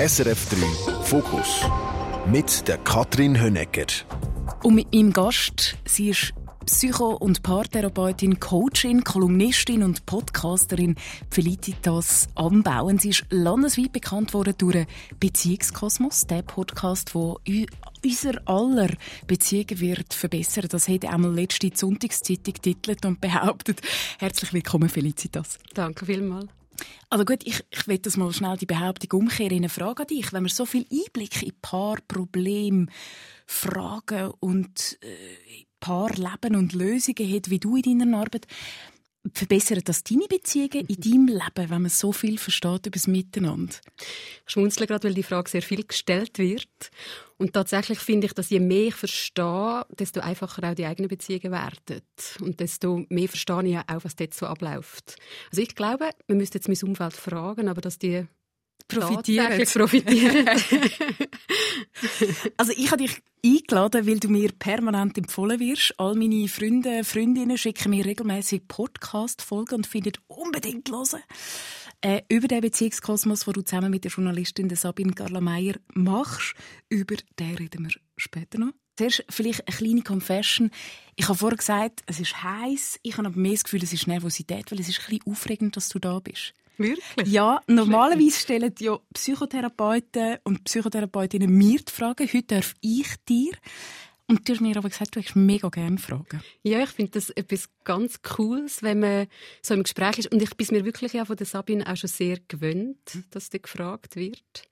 SRF 3 Fokus mit der Katrin Hönecker. Und mit meinem Gast, sie ist Psycho- und Paartherapeutin, Coachin, Kolumnistin und Podcasterin Felicitas Anbauen. Sie ist landesweit bekannt worden durch Beziehungskosmos, der Podcast, wo unser aller Beziehungen wird verbessern. Das hat einmal letzte Sonntagszeitung getitelt und behauptet. Herzlich willkommen, Felicitas. Danke vielmals. Also gut, ich, ich will das mal schnell die Behauptung umkehren in eine Frage an dich. Wenn man so viel Einblick in Paar, Probleme, Fragen und äh, Paarleben und Lösungen hat, wie du in deiner Arbeit, verbessert das deine Beziehungen in deinem Leben, wenn man so viel versteht über das Miteinander? Ich schmunzle gerade, weil die Frage sehr viel gestellt wird. Und tatsächlich finde ich, dass je mehr ich verstehe, desto einfacher auch die eigenen Beziehungen werden. Und desto mehr verstehe ich auch, was dort so abläuft. Also ich glaube, man müsste jetzt mein Umfeld fragen, aber dass die profitieren. profitieren. also ich habe dich eingeladen, weil du mir permanent empfohlen wirst. All meine Freunde, Freundinnen schicken mir regelmäßig Podcast-Folgen und finden unbedingt hören. Äh, über den Beziehungskosmos, den du zusammen mit der Journalistin Sabine Garlameyer machst. Über den reden wir später noch. Zuerst vielleicht eine kleine Confession. Ich habe vorher gesagt, es ist heiß. Ich habe aber mehr das Gefühl, es ist Nervosität, weil es ist ein bisschen aufregend, dass du da bist. Wirklich? Ja, normalerweise stellen ja Psychotherapeuten und Psychotherapeutinnen mir die Fragen. Heute darf ich dir. Und du hast mir aber gesagt, du hast mega gerne Fragen. Ja, ich finde das etwas ganz Cooles, wenn man so im Gespräch ist. Und ich bin mir wirklich ja von der Sabine auch schon sehr gewöhnt, dass dir gefragt wird.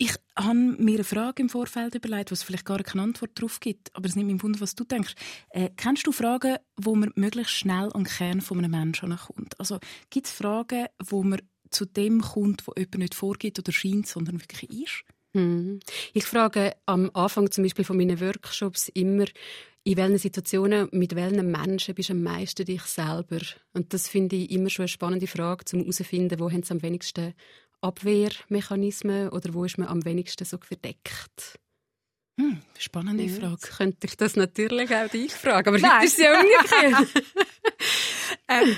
Ich habe mir eine Frage im Vorfeld überlegt, was vielleicht gar keine Antwort darauf gibt, aber es nimmt mich wunder, was du denkst. Äh, kennst du Fragen, wo man möglichst schnell an Kern von einem Menschen kommt? Also gibt es Fragen, wo man zu dem kommt, wo jemand nicht vorgeht oder scheint, sondern wirklich ist? Hm. Ich frage am Anfang zum Beispiel von meinen Workshops immer, in welchen Situationen, mit welchen Menschen bist du am meisten dich selber? Und das finde ich immer schon eine spannende Frage, um herauszufinden, wo haben sie am wenigsten Abwehrmechanismen oder wo ist man am wenigsten so verdeckt? Hm, spannende ja, Frage. Könnte ich das natürlich auch dich fragen, aber Nein. ist es ja umgekehrt. ähm,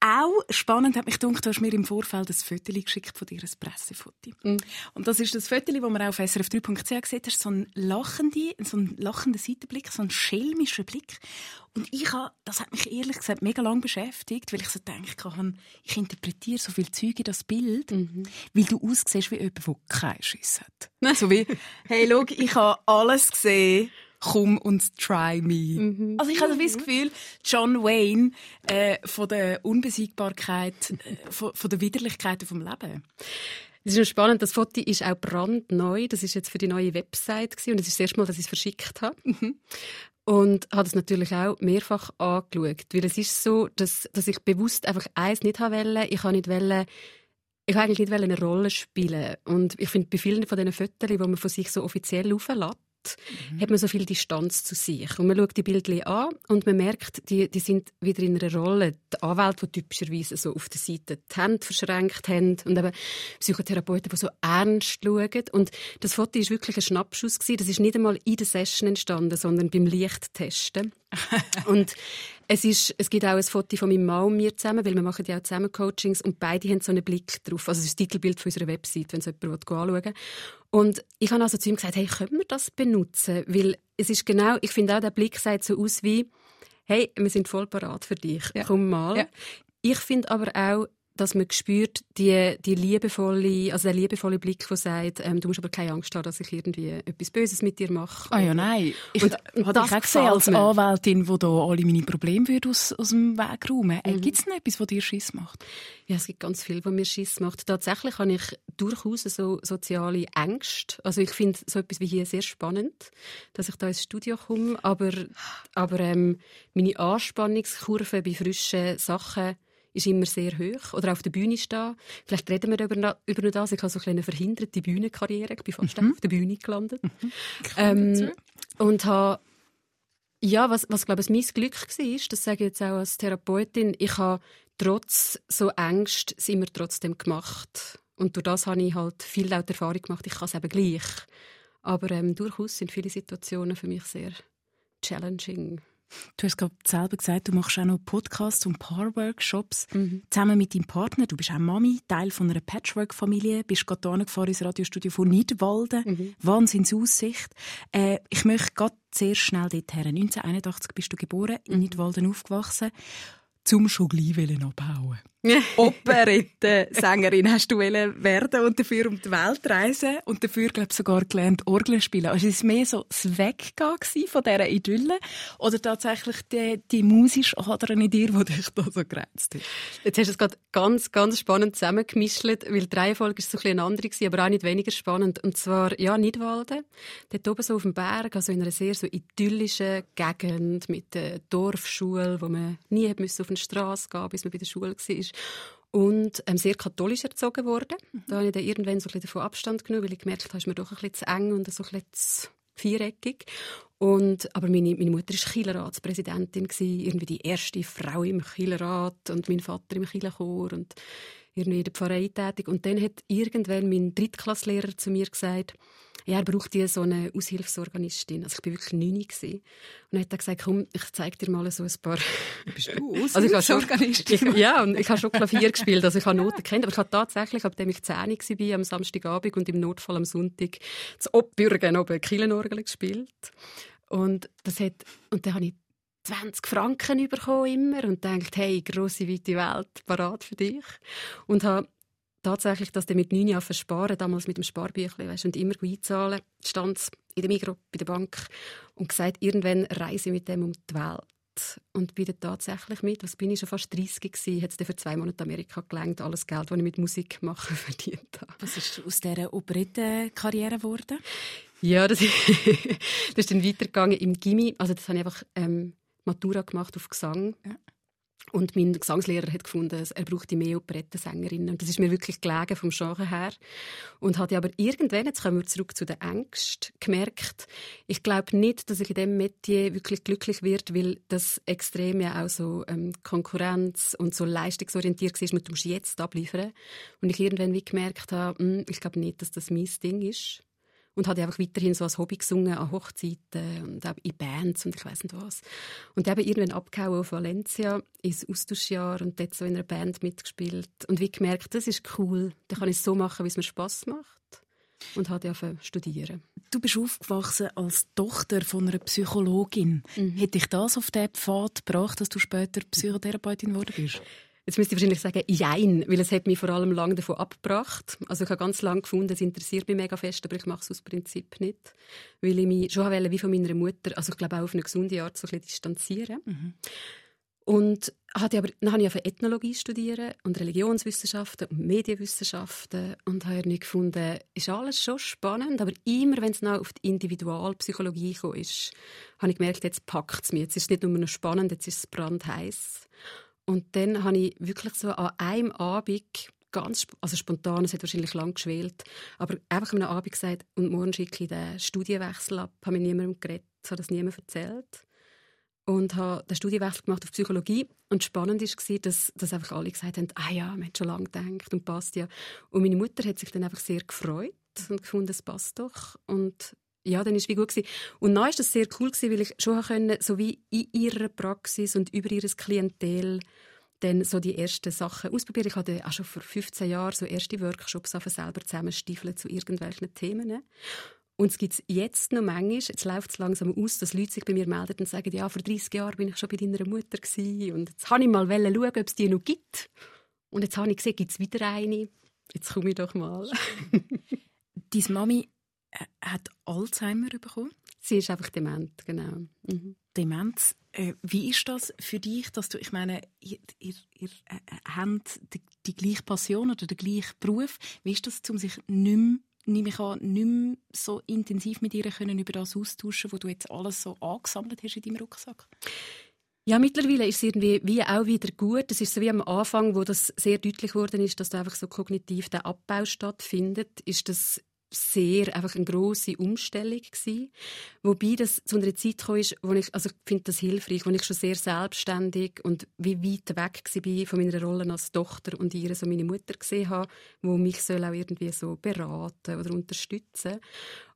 auch spannend hat mich gedacht, du hast mir im Vorfeld ein Foto geschickt von dir, ein Pressefoto. Mm. Und das ist das Foto, das man auf srf3.ch gesehen hat. So ein lachender, so ein lachender Seitenblick, so ein schelmischer Blick. Und ich habe, das hat mich ehrlich gesagt mega lange beschäftigt, weil ich so denke, ich interpretiere so viel Zeug in das Bild, mhm. weil du aussiehst wie jemand, der keinen Schiss hat. so wie, hey, schau, ich habe alles gesehen komm und try me. Mhm. Also ich habe das Gefühl, John Wayne äh, von der Unbesiegbarkeit, äh, von, von der Widerlichkeit vom Leben. Es ist noch spannend, das Foto ist auch brandneu. Das ist jetzt für die neue Website gewesen, und es ist das erste Mal, dass ich es verschickt habe. Mhm. Und habe es natürlich auch mehrfach angeschaut, weil es ist so, dass, dass ich bewusst einfach eins nicht wollte. Ich habe nicht wollen, ich wollte eigentlich nicht eine Rolle spielen. Und ich finde, bei vielen von diesen Fotos, die man von sich so offiziell auflässt, mhm. hat man so viel Distanz zu sich. Und man schaut die Bilder an und man merkt, die, die sind wieder in einer Rolle. Die Anwälte, die typischerweise so auf der Seite die Hände verschränkt haben und eben Psychotherapeuten, die so ernst schauen. Und das Foto war wirklich ein Schnappschuss. Das ist nicht einmal in der Session entstanden, sondern beim Lichttesten. und es, ist, es gibt auch ein Foto von meinem Mann und mir zusammen, weil wir machen ja auch zusammen Coachings und beide haben so einen Blick drauf. Also das Titelbild von unserer Website, wenn es jemand anschauen will. Und ich habe also zu ihm gesagt, hey, können wir das benutzen? Weil es ist genau, ich finde auch, der Blick sieht so aus wie, hey, wir sind voll parat für dich, ja. komm mal. Ja. Ich finde aber auch, dass man spürt, die, die liebevolle, also der liebevolle Blick, der sagt, ähm, du musst aber keine Angst haben, dass ich irgendwie etwas Böses mit dir mache. Ah ja, nein. Ich, und, und das ich auch gesehen als Anwältin, die da alle meine Probleme würde aus, aus dem Weg räumen äh, mhm. Gibt es noch etwas, was dir Schiss macht? Ja, es gibt ganz viel, was mir Schiss macht. Tatsächlich habe ich durchaus so soziale Ängste. Also ich finde so etwas wie hier sehr spannend, dass ich da ins Studio komme, aber, aber ähm, meine Anspannungskurve bei frischen Sachen ist immer sehr hoch. Oder auf der Bühne stehen. Vielleicht reden wir über, über das. Ich habe so eine verhinderte Bühnenkarriere. Ich bin fast mhm. auf der Bühne gelandet. Mhm. Ähm, und habe ja, was, was glaube ich mein Glück war, das sage ich jetzt auch als Therapeutin, ich habe trotz so Ängst es immer trotzdem gemacht. Und durch das habe ich halt viel laut Erfahrung gemacht, ich kann es eben gleich. Aber ähm, durchaus sind viele Situationen für mich sehr challenging. Du hast gerade selber gesagt, du machst auch noch Podcasts und Paar-Workshops mhm. zusammen mit deinem Partner. Du bist auch Mami, Teil von einer Patchwork-Familie, bist gerade gefahren ins Radiostudio von Nidwalden. Mhm. Wahnsinnsaussicht. Äh, ich möchte gerade sehr schnell dorthin. 1981 bist du geboren, in mhm. Nidwalden aufgewachsen zum schon gleich abhauen. Operette-Sängerin hast du werden und dafür um die Welt reisen und dafür, glaube sogar gelernt Orgel spielen. Also ist es mehr so das Weggehen von dieser Idylle oder tatsächlich die, die musische Ader in dir, die dich da so grenzt hat? Jetzt hast du es gerade ganz, ganz spannend zusammengemischt, weil die Reihenfolge ist so ein bisschen eine andere, aber auch nicht weniger spannend. Und zwar, ja, Nidwalden, dort oben so auf dem Berg, also in einer sehr so idyllischen Gegend mit der Dorfschule, wo man nie auf die Straße gehen bis man bei der Schule war und ähm, sehr katholisch erzogen worden. Mhm. Da habe ich dann irgendwann so ein bisschen davon Abstand genommen, weil ich gemerkt habe, es ist mir doch ein bisschen zu eng und so ein bisschen zu viereckig. Und, aber meine, meine Mutter war Kirchenratspräsidentin, irgendwie die erste Frau im Kirchenrat und mein Vater im Kirchenchor und irgendwie in der Pfarrei tätig. Und dann hat irgendwann mein Drittklasslehrer zu mir gesagt, ja, er braucht hier so eine Aushilfsorganistin. Also ich war wirklich neun Und dann hat er gesagt, komm, ich zeige dir mal so ein paar... Bist du Aushilfsorganistin? Also ja, und ich habe schon Klavier gespielt, also ich habe Noten kennt, aber ich habe tatsächlich, ab dem ich zehn war, am Samstagabend und im Notfall am Sonntag zu Obbürgen oben Killenorgel gespielt. Und das hat, und dann habe ich 20 Franken bekommen immer und denkt, hey, grosse, weite Welt, parat für dich. Und habe tatsächlich das mit neun Jahren sparen, damals mit dem Sparbüchlein, weißt, und immer einzahlen, stand in der Migros, bei der Bank und gesagt, irgendwann reise ich mit dem um die Welt. Und bin dann tatsächlich mit, was bin ich schon fast 30 gewesen, hat es für zwei Monate Amerika gelangt, alles Geld, das ich mit Musik machen verdient habe. Was ist aus dieser Operette-Karriere geworden? Ja, das, das ist dann weitergegangen im Gimmi. Also das habe ich einfach ähm, Matura gemacht auf Gesang. Ja. Und mein Gesangslehrer hat gefunden, er brauchte mehr Operettensängerinnen. Und das ist mir wirklich gelegen vom Genre her. Und hatte aber irgendwann, jetzt kommen wir zurück zu den Ängsten, gemerkt, ich glaube nicht, dass ich in diesem Metier wirklich glücklich wird, weil das extrem ja auch so ähm, Konkurrenz und so leistungsorientiert war, man muss jetzt abliefern. Und ich irgendwann wie gemerkt habe, mh, hm, ich glaube nicht, dass das mein Ding ist und habe einfach weiterhin so als Hobby gesungen an Hochzeiten und auch in Bands und ich weiß nicht was. Und eben irgendwann abgehauen auf Valencia ins Austauschjahr und dort so in einer Band mitgespielt und wie gemerkt, das ist cool, da kann ich es so machen, wie es mir Spaß macht und habe angefangen studieren. Du bist aufgewachsen als Tochter von einer Psychologin. Mhm. Hätte dich das auf den Pfad gebracht, dass du später Psychotherapeutin geworden bist? Jetzt müsste ich wahrscheinlich sagen, jein, weil es hat mich vor allem lange davon abgebracht. Also ich habe ganz lange gefunden, es interessiert mich mega fest, aber ich mache es aus Prinzip nicht. Weil ich mich schon wollte, wie von meiner Mutter, also ich glaube auch auf eine gesunde Art, so ein bisschen distanzieren. Mhm. Und hatte aber, dann habe ich auf Ethnologie studieren und Religionswissenschaften und Medienwissenschaften und habe nicht gefunden, ist alles schon spannend, aber immer, wenn es noch auf die Individualpsychologie ist, habe ich gemerkt, jetzt packt es mich. Jetzt ist es nicht nur noch spannend, jetzt ist es brandheiß. Und dann habe ich wirklich so an einem Abend ganz, also spontan, es hat wahrscheinlich lang geschwelt, aber einfach an einem Abend gesagt, und morgen schicke ich den Studienwechsel ab, habe mir niemandem geredet, habe das niemandem erzählt. Und habe den Studienwechsel gemacht auf Psychologie. Und spannend war, dass, dass einfach alle gesagt haben, ah ja, man hat schon lange gedacht und passt ja. Und meine Mutter hat sich dann einfach sehr gefreut und gefunden, es passt doch. Und ja, dann ist wie gut gewesen. Und dann ist das sehr cool gewesen, weil ich schon können, so wie in ihrer Praxis und über ihr Klientel dann so die ersten Sachen ausprobieren. Ich hatte auch schon vor 15 Jahren so erste Workshops selber zusammenstiefeln zu irgendwelchen Themen. Und es gibt es jetzt noch manchmal, jetzt läuft es langsam aus, dass Leute sich bei mir melden und sagen, ja, vor 30 Jahren bin ich schon bei deiner Mutter gewesen und jetzt habe ich mal schauen, ob es die noch gibt. Und jetzt habe ich gesehen, gibt es wieder eine. Jetzt komme ich doch mal. Deine Mami äh, hat Alzheimer bekommen? Sie ist einfach dement, genau. Mhm. Demenz. Äh, wie ist das für dich, dass du, ich meine, ihr, ihr, ihr äh, habt die, die, gleiche Passion oder den gleichen Beruf. Wie ist das, um sich nicht mehr, nehme ich an, nicht mehr so intensiv mit ihr können über das austauschen, wo du jetzt alles so angesammelt hast in deinem Rucksack? Ja, mittlerweile ist es irgendwie wie auch wieder gut. Es ist so wie am Anfang, wo das sehr deutlich geworden ist, dass da einfach so kognitiv der Abbau stattfindet, ist das sehr einfach eine große Umstellung gewesen. Wobei das zu einer Zeit kam, wo ich, also ich finde das hilfreich, wo ich schon sehr selbstständig und wie weit weg war von meiner Rolle als Tochter und ihre so meine Mutter gesehen habe, wo mich soll auch irgendwie so beraten oder unterstützen.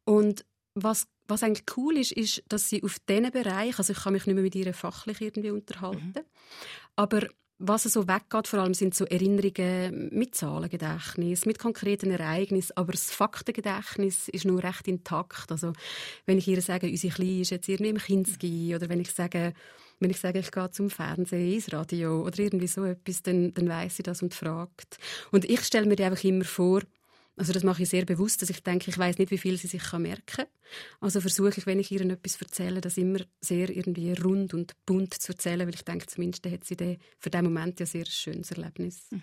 Und was was eigentlich cool ist, ist, dass sie auf diesen Bereich, also ich kann mich nicht mehr mit ihr fachlich irgendwie unterhalten, mhm. aber was so weggeht, vor allem sind so Erinnerungen mit Zahlengedächtnis, mit konkreten Ereignissen, aber das Faktengedächtnis ist nur recht intakt. Also wenn ich ihr sage, unsere Kleine ist jetzt irgendwie im Kinski oder wenn ich sage, wenn ich sage, ich gehe zum Fernsehen, ins Radio oder irgendwie so etwas, dann, dann weiß sie das und fragt. Und ich stelle mir die einfach immer vor, also das mache ich sehr bewusst, dass ich denke, ich weiß nicht, wie viel sie sich merken kann. Also versuche ich, wenn ich ihr etwas erzähle, das immer sehr irgendwie rund und bunt zu erzählen, weil ich denke, zumindest hat sie für diesen Moment ja sehr schönes Erlebnis. Mhm.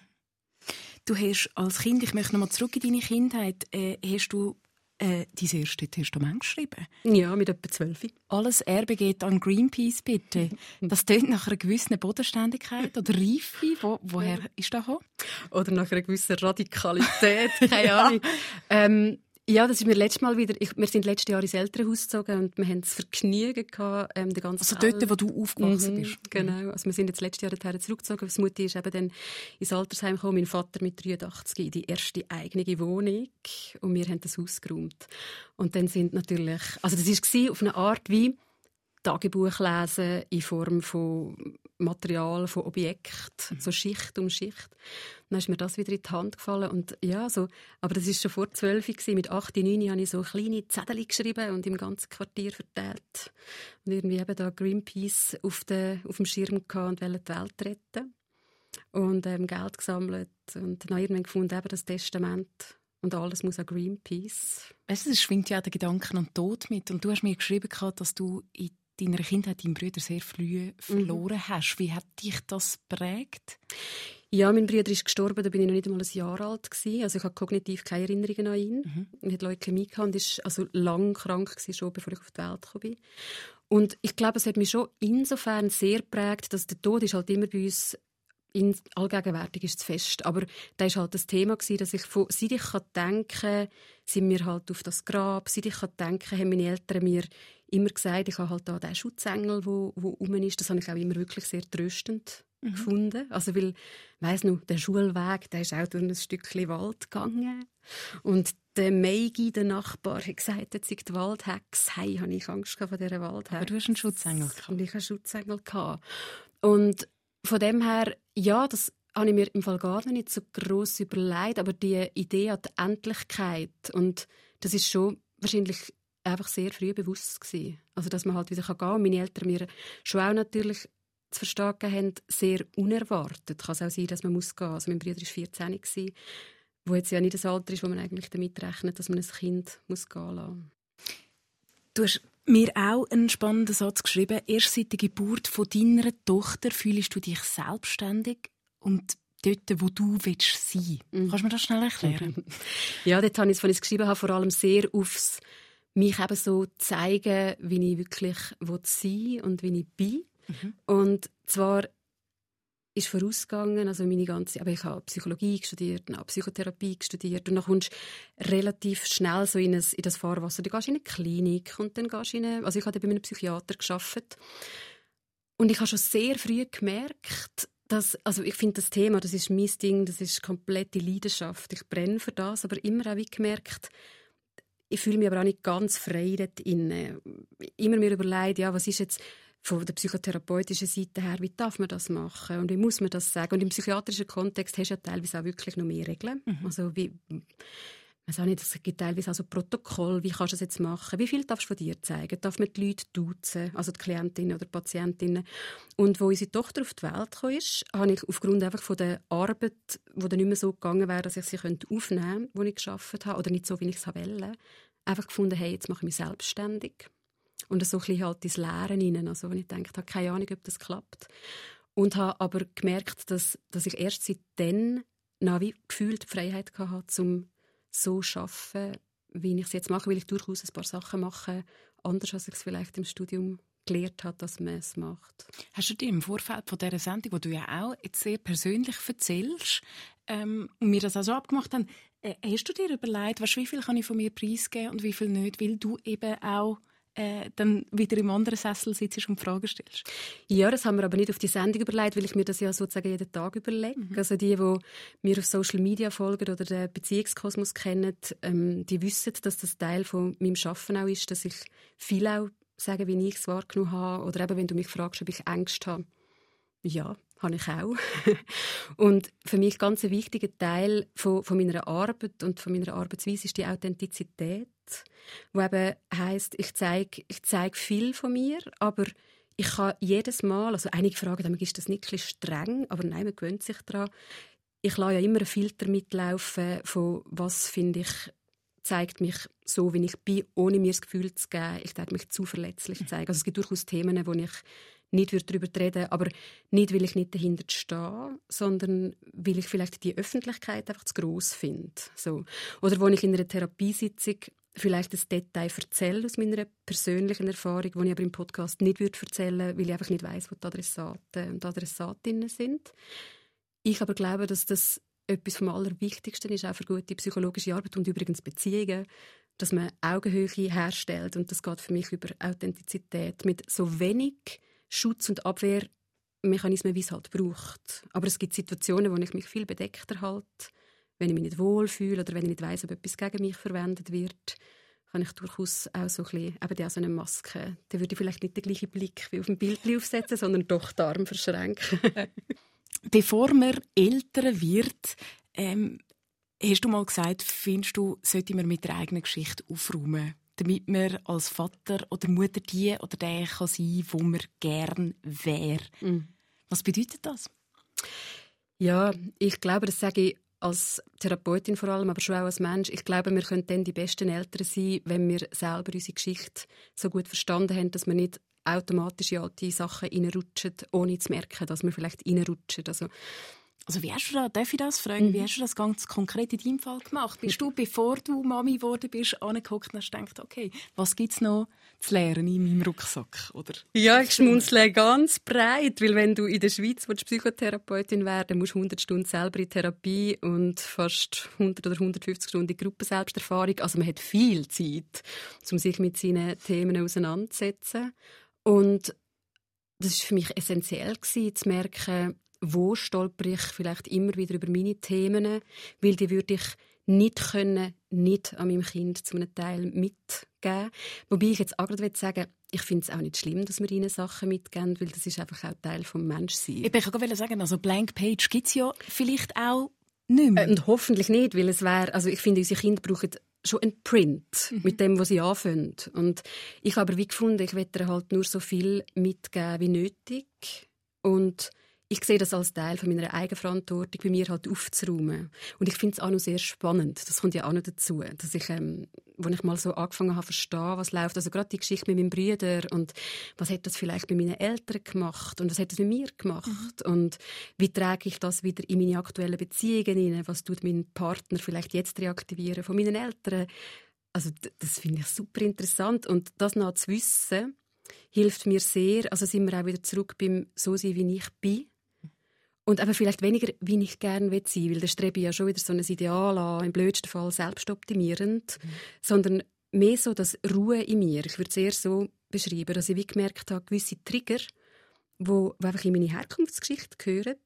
Du hast als Kind, ich möchte nochmal zurück in deine Kindheit, äh, hast du äh, dein erstes Testament geschrieben. Ja, mit etwa zwölf. Alles Erbe geht an Greenpeace, bitte. Das tönt nach einer gewissen Bodenständigkeit oder Reife. Wo, woher ist das gekommen? Oder nach einer gewissen Radikalität, keine Ahnung. ja. ähm, ja, das ist mir letztes Mal wieder. Ich, wir sind letztes Jahr ins Elternhaus gezogen und wir haben das Vergnügen gehabt, ähm, den ganzen Also dort, wo du aufgewachsen mhm, bist. Genau. Also wir sind jetzt letztes Jahr dorthin zurückgezogen. Das Mutti ist eben dann ins Altersheim gekommen. Mein Vater mit 83 in die erste eigene Wohnung und wir haben das Haus geräumt. Und dann sind natürlich, also das war auf eine Art wie Tagebuch lesen in Form von Material, von Objekten, so Schicht um Schicht. Dann ist mir das wieder in die Hand gefallen und ja, so, aber das ist schon vor zwölf Mit acht, neun habe ich so kleine Zettel geschrieben und im ganzen Quartier verteilt. Und irgendwie eben da Greenpeace auf, den, auf dem Schirm gehabt und wollte die Welt retten. Und ähm, Geld gesammelt und dann irgendwann gefunden eben das Testament und alles muss an Greenpeace. Weißt du, es schwingt ja der Gedanke an den Tod mit. Und du hast mir geschrieben, dass du in deiner Kindheit deinen Bruder sehr früh verloren mhm. hast. Wie hat dich das prägt? Ja, mein Bruder ist gestorben, da bin ich noch nicht einmal ein Jahr alt gewesen. Also ich habe kognitiv keine Erinnerungen an ihn. Mhm. Er hat Leukämie gehabt und ist also lang krank gewesen, schon bevor ich auf die Welt gekommen bin. Und ich glaube, es hat mich schon insofern sehr geprägt, dass der Tod ist halt immer bei uns in, allgegenwärtig ist es fest. Aber da war halt das Thema, gewesen, dass ich von, seit ich denken kann, sind wir halt auf das Grab, seit ich denken kann, haben meine Eltern mir immer gesagt, ich habe halt da den Schutzengel, wo, wo rum ist. Das habe ich auch immer wirklich sehr tröstend mhm. gefunden. Also weil, weiss noch, der Schulweg, der ist auch durch ein Stückchen Wald gegangen. Und der Meigi, der Nachbar, hat gesagt, jetzt sei die Waldhex. Hey, habe ich Angst vor dieser Waldhex. Aber du hast einen Schutzengel gehabt. Und ich einen Schutzengel gehabt. Und von dem her, ja, das habe ich mir im Fall gar nicht so gross überlegt, aber die Idee an die Endlichkeit und das ist schon wahrscheinlich einfach sehr früh bewusst gewesen. Also, dass man halt wieder gehen kann. Und meine Eltern mir schon auch natürlich zu verstehen haben, sehr unerwartet. Kann es auch sein, dass man muss gehen muss. Also mein Bruder war 14, gewesen, wo jetzt ja nicht das Alter ist, wo man eigentlich damit rechnet, dass man ein Kind muss gehen lassen Du hast mir auch einen spannenden Satz geschrieben. Erst seit der Geburt von deiner Tochter fühlst du dich selbstständig und dort, wo du willst sein. Mhm. Kannst du mir das schnell erklären? ja, dort habe ich, als ich es geschrieben habe, vor allem sehr aufs mich eben so zeigen, wie ich wirklich sein und wie ich bin. Mhm. Und zwar ist vorausgegangen, also meine ganze, aber ich habe Psychologie studiert, habe Psychotherapie studiert und dann kommst du relativ schnell so in, ein, in das Fahrwasser. Du gehst in eine Klinik und dann gehst in eine, also ich habe bei einem Psychiater geschafft und ich habe schon sehr früh gemerkt, dass, also ich finde das Thema, das ist mein Ding, das ist komplette Leidenschaft. Ich brenne für das, aber immer auch wie gemerkt, ich fühle mich aber auch nicht ganz frei dort inne. Immer mir überlegt, ja, was ist jetzt von der psychotherapeutischen Seite her, wie darf man das machen und wie muss man das sagen? Und im psychiatrischen Kontext hast du ja teilweise auch wirklich noch mehr Regeln. Mhm. Also wie, weiß auch nicht, es gibt teilweise auch so Protokoll, wie kannst du das jetzt machen? Wie viel darfst du von dir zeigen? Darf man die Leute duzen, also die Klientinnen oder Patientinnen? Und wo unsere Tochter auf die Welt kam, ist, habe ich aufgrund einfach von der Arbeit, wo dann nicht mehr so gegangen wäre, dass ich sie aufnehmen könnte, die ich geschafft habe, oder nicht so, wie ich es wollte, einfach gefunden, hey, jetzt mache ich mich selbstständig. Und so ein bisschen halt ins Lehren hinein. Also, wenn ich denke, ich habe keine Ahnung, ob das klappt. Und habe aber gemerkt, dass, dass ich erst seitdem noch wie gefühlt die Freiheit hatte, um so zu arbeiten, wie ich es jetzt mache, weil ich durchaus ein paar Sachen mache, anders als ich es vielleicht im Studium gelernt habe, dass man es macht. Hast du dir im Vorfeld von dieser Sendung, wo du ja auch jetzt sehr persönlich erzählst ähm, und wir das auch so abgemacht haben, äh, hast du dir überlegt, weißt, wie viel kann ich von mir preisgeben und wie viel nicht, weil du eben auch äh, dann wieder im anderen Sessel sitzt und Fragen stellst. Ja, das haben wir aber nicht auf die Sendung überlegt, weil ich mir das ja sozusagen jeden Tag überlege. Mhm. Also die, die mir auf Social Media folgen oder den Beziehungskosmos kennen, ähm, die wissen, dass das Teil von meinem Schaffen auch ist, dass ich viel auch sage, wie ich es wahrgenommen habe. Oder eben, wenn du mich fragst, ob ich Ängste habe. Ja, habe ich auch. und für mich ganz ein wichtiger Teil von, von, meiner Arbeit und von meiner Arbeitsweise ist die Authentizität, wo eben heisst, ich zeige ich zeig viel von mir, aber ich kann jedes Mal, also einige fragen, dann ist das nicht ein streng, aber nein, man gewöhnt sich daran. Ich lasse ja immer einen Filter mitlaufen von was finde ich zeigt mich so, wie ich bin, ohne mir das Gefühl zu geben, ich darf mich zu verletzlich zeigen. Also es gibt durchaus Themen, wo ich nicht darüber reden aber nicht, weil ich nicht dahinter stehe, sondern weil ich vielleicht die Öffentlichkeit einfach zu gross finde. So. Oder wo ich in einer Therapiesitzung vielleicht ein Detail erzähle aus meiner persönlichen Erfahrung, die ich aber im Podcast nicht erzählen würde, weil ich einfach nicht weiß, wo die Adressaten und Adressatinnen sind. Ich aber glaube, dass das etwas vom Allerwichtigsten ist, auch für gute psychologische Arbeit und übrigens Beziehungen, dass man Augenhöhe herstellt und das geht für mich über Authentizität mit so wenig Schutz- und Abwehrmechanismen, wie es halt braucht. Aber es gibt Situationen, wo ich mich viel bedeckter halte, wenn ich mich nicht wohlfühle oder wenn ich nicht weiß, ob etwas gegen mich verwendet wird kann ich durchaus auch so ein bisschen, eben so eine Maske, da würde ich vielleicht nicht den gleichen Blick wie auf dem Bild aufsetzen, sondern doch die Arme verschränken. Bevor man älter wird, ähm, hast du mal gesagt, findest du, sollte man mit der eigenen Geschichte aufräumen? damit man als Vater oder Mutter die oder der kann sein, wo man gern wäre. Mhm. Was bedeutet das? Ja, ich glaube, das sage ich als Therapeutin vor allem, aber schon auch als Mensch. Ich glaube, wir können dann die besten Eltern sein, wenn wir selber unsere Geschichte so gut verstanden haben, dass wir nicht automatisch in alte Sachen reinrutschen, ohne zu merken, dass wir vielleicht reinrutschen. Also also wie hast du das, darf ich das fragen, mhm. wie hast du das ganz konkret in deinem Fall gemacht? Bist du, bevor du Mami geworden bist, angeguckt und hast gedacht, okay, was gibt es noch zu lernen in meinem Rucksack? Oder? Ja, ich schmunzle ganz breit, weil wenn du in der Schweiz willst, Psychotherapeutin werden musst du 100 Stunden selber in Therapie und fast 100 oder 150 Stunden in Gruppenselbsterfahrung. Also man hat viel Zeit, um sich mit seinen Themen auseinanderzusetzen. Und das ist für mich essentiell gewesen, zu merken, wo stolper ich vielleicht immer wieder über meine Themen, weil die würde ich nicht können, nicht an meinem Kind zu einem Teil mitgeben. Wobei ich jetzt auch gerade sagen ich finde es auch nicht schlimm, dass wir ihnen Sachen mitgeben, weil das ist einfach auch Teil des Menschseins. Ich wollte sagen, also Blank Page gibt es ja vielleicht auch nicht mehr. Äh, und hoffentlich nicht, weil es wäre, also ich finde, unsere Kinder brauchen schon ein Print mhm. mit dem, was sie anfangen. Und ich habe aber wie gefunden, ich werde halt nur so viel mitgeben wie nötig und ich sehe das als Teil von meiner Eigenverantwortung, bei mir halt aufzuräumen. Und ich finde es auch noch sehr spannend. Das kommt ja auch noch dazu, dass ich, ähm, wo ich mal so angefangen habe, verstehen, was läuft. Also gerade die Geschichte mit meinem Bruder und was hat das vielleicht bei meinen Eltern gemacht und was hat das mit mir gemacht mhm. und wie trage ich das wieder in meine aktuellen Beziehungen hinein? Was tut mein Partner vielleicht jetzt reaktivieren von meinen Eltern? Also das finde ich super interessant und das noch zu wissen, hilft mir sehr. Also sind wir auch wieder zurück beim so sein, wie ich bin und aber vielleicht weniger, wie ich gerne sein will, weil der strebe ich ja schon wieder so ein Ideal an, im blödsten Fall selbstoptimierend, mhm. sondern mehr so das Ruhe in mir. Ich würde es eher so beschreiben, dass ich wie gemerkt habe, gewisse Trigger, wo, wo einfach in meine Herkunftsgeschichte gehören,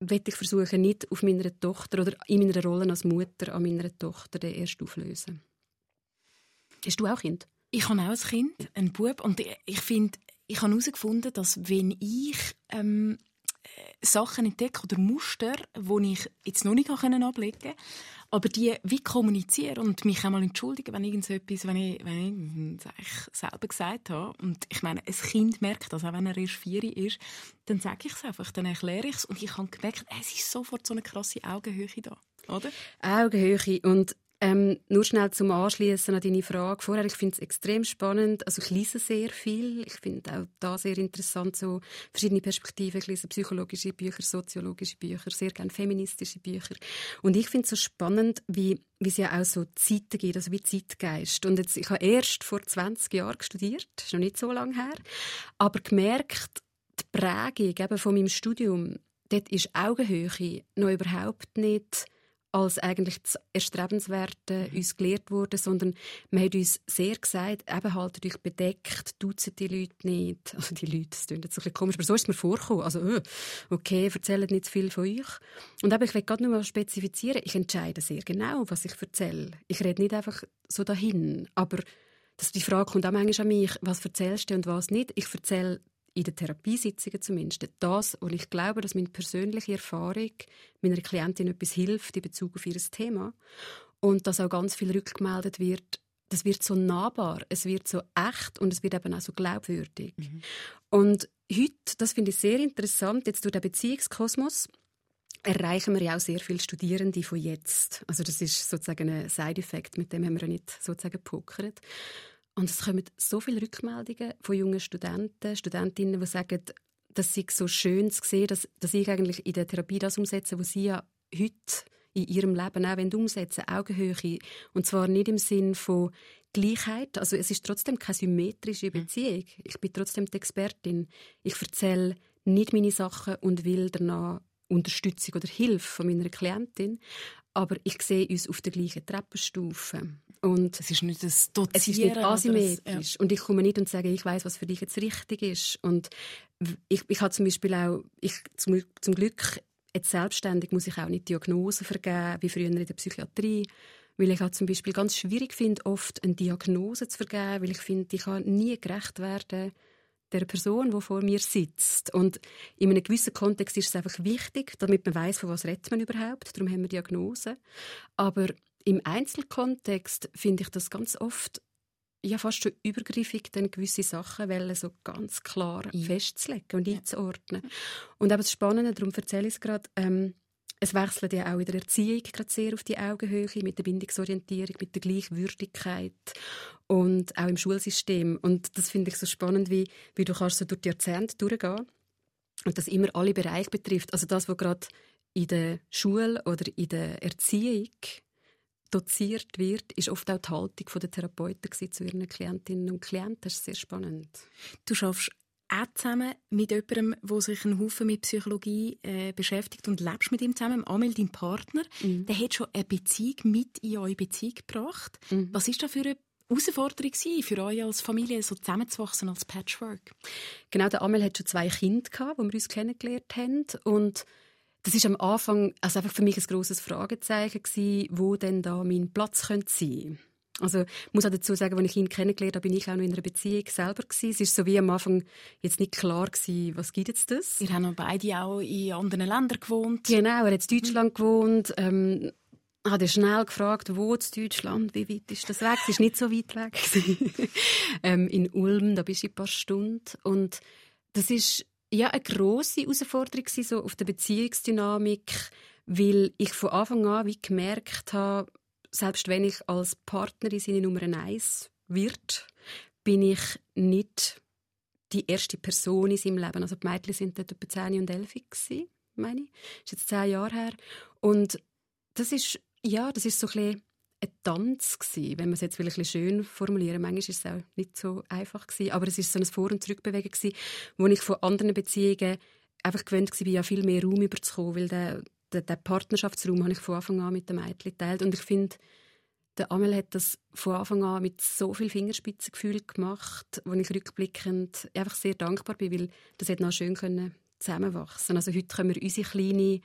werde ich versuchen, nicht auf meiner Tochter oder in meiner Rolle als Mutter an meiner Tochter den erst auflösen. Hast du auch Kind? Ich habe auch ein Kind, einen Bub, und ich finde, ich habe herausgefunden, dass wenn ich ähm, Sachen entdecke oder Muster, die ich jetzt noch nicht ablegen konnte, aber die wie kommunizieren und mich einmal entschuldigen, wenn irgendetwas, wenn ich, wenn ich selber gesagt habe. Und ich meine, ein Kind merkt das, auch wenn er erst vier ist, dann sage ich es einfach, dann erkläre ich es und ich habe gemerkt, es ist sofort so eine krasse Augenhöhe da, oder? Augenhöhe und ähm, nur schnell zum Anschließen an deine Frage vorher. Ich finde es extrem spannend. Also ich lese sehr viel. Ich finde auch da sehr interessant, so verschiedene Perspektiven. Ich lese psychologische Bücher, soziologische Bücher, sehr gerne feministische Bücher. Und ich finde es so spannend, wie, wie es ja auch so Zeiten gibt, also wie Zeitgeist. Und jetzt, ich habe erst vor 20 Jahren studiert, das ist noch nicht so lange her, aber gemerkt, die Prägung eben von meinem Studium, dort ist Augenhöhe noch überhaupt nicht als eigentlich das Erstrebenswerte mhm. uns gelehrt wurde, sondern man hat uns sehr gesagt, eben haltet euch bedeckt, duzen die Leute nicht. Also die Leute, das klingt jetzt ein bisschen komisch, aber so ist es mir vorgekommen. Also, äh, okay, erzählt nicht zu viel von euch. Und eben, ich will gerade nur mal spezifizieren, ich entscheide sehr genau, was ich erzähle. Ich rede nicht einfach so dahin, aber dass die Frage kommt auch manchmal an mich, was erzählst du und was nicht. Ich erzähle in den Therapiesitzungen zumindest, das, wo ich glaube, dass meine persönliche Erfahrung meiner Klientin etwas hilft in Bezug auf ihr Thema und dass auch ganz viel rückgemeldet wird, das wird so nahbar, es wird so echt und es wird eben auch so glaubwürdig. Mhm. Und heute, das finde ich sehr interessant, jetzt durch den Beziehungskosmos, erreichen wir ja auch sehr viele Studierende von jetzt. Also das ist sozusagen ein Side-Effekt, mit dem haben wir ja nicht sozusagen gepokert. Und es kommen so viele Rückmeldungen von jungen Studenten, Studentinnen, die sagen, dass sie so schön zu sehen, dass, dass ich eigentlich in der Therapie das umsetze, was sie ja heute in ihrem Leben auch umsetzen Augenhöhe. Und zwar nicht im Sinn von Gleichheit. Also es ist trotzdem keine symmetrische mhm. Beziehung. Ich bin trotzdem die Expertin. Ich erzähle nicht meine Sachen und will danach Unterstützung oder Hilfe von meiner Klientin. Aber ich sehe uns auf der gleichen Treppenstufe. Und es ist nicht das Dozieren. Es ist nicht asymmetrisch. Ja. Und ich komme nicht und sage, ich weiß, was für dich jetzt richtig ist. Und ich, ich habe zum Beispiel auch, ich, zum, zum Glück, jetzt selbstständig muss ich auch nicht Diagnosen vergeben, wie früher in der Psychiatrie. Weil ich auch zum Beispiel ganz schwierig finde, oft eine Diagnose zu vergeben, weil ich finde, ich kann nie gerecht werden der Person, die vor mir sitzt. Und in einem gewissen Kontext ist es einfach wichtig, damit man weiß, von was redet man überhaupt. Darum haben wir Diagnosen. Aber im Einzelkontext finde ich das ganz oft ja fast schon übergriffig, dann gewisse Sachen wollen, so ganz klar ja. festzulegen und einzuordnen. Und aber das Spannende, darum erzähle ich es gerade, ähm, es wechselt ja auch in der Erziehung gerade sehr auf die Augenhöhe, mit der Bindungsorientierung, mit der Gleichwürdigkeit und auch im Schulsystem. Und das finde ich so spannend, wie, wie du kannst so durch die Jahrzehnte durchgehen und das immer alle Bereiche betrifft. Also das, was gerade in der Schule oder in der Erziehung doziert wird, ist oft auch die Haltung der Therapeuten zu ihren Klientinnen und Klienten. Das ist sehr spannend. Du schaffst auch zusammen mit jemandem, der sich einen Haufen mit Psychologie äh, beschäftigt und lebst mit ihm zusammen, Amel, dein Partner, mhm. der hat schon eine Beziehung mit in eure Beziehung gebracht. Mhm. Was ist da für eine Herausforderung für euch als Familie, so zusammenzuwachsen als Patchwork? Genau, der Amel hat schon zwei Kinder gehabt, wo wir uns kennengelernt haben und das ist am Anfang also einfach für mich ein großes Fragezeichen gewesen, wo denn da mein Platz könnte sein. Also ich muss auch dazu sagen, als ich ihn kennengelernt habe, bin ich auch noch in einer Beziehung selber gewesen. Es ist so wie am Anfang jetzt nicht klar gewesen, was gibt es das? Ihr habt beide auch in anderen Ländern gewohnt. Genau, er hat in Deutschland gewohnt. Ähm, hat er schnell gefragt, wo in Deutschland, wie weit ist das weg? Es ist nicht so weit weg. ähm, in Ulm, da bist du ein paar Stunden. Und das ist ja eine grosse Herausforderung so auf der Beziehungsdynamik, weil ich von Anfang an wie gemerkt habe, selbst wenn ich als Partnerin seine Nummer eins wird, bin ich nicht die erste Person in seinem Leben. Also die Mädchen sind dort etwa 10 und 11 gewesen, meine ich. Das ist jetzt zehn Jahre her. Und das ist, ja, das ist so ein ein Tanz gewesen, wenn man es jetzt ein schön formulieren. Manchmal ist es auch nicht so einfach gewesen, aber es ist so ein Vor- und Zurückbewegen gewesen, wo ich von anderen Beziehungen einfach gewöhnt war, ja viel mehr Raum überzukommen, weil der, den, den Partnerschaftsraum habe ich von Anfang an mit dem Mädchen geteilt. Und ich finde, der Amel hat das von Anfang an mit so viel Fingerspitzengefühl gemacht, wo ich rückblickend einfach sehr dankbar bin, weil das hätte noch schön können zusammenwachsen. Also heute können wir unsere kleine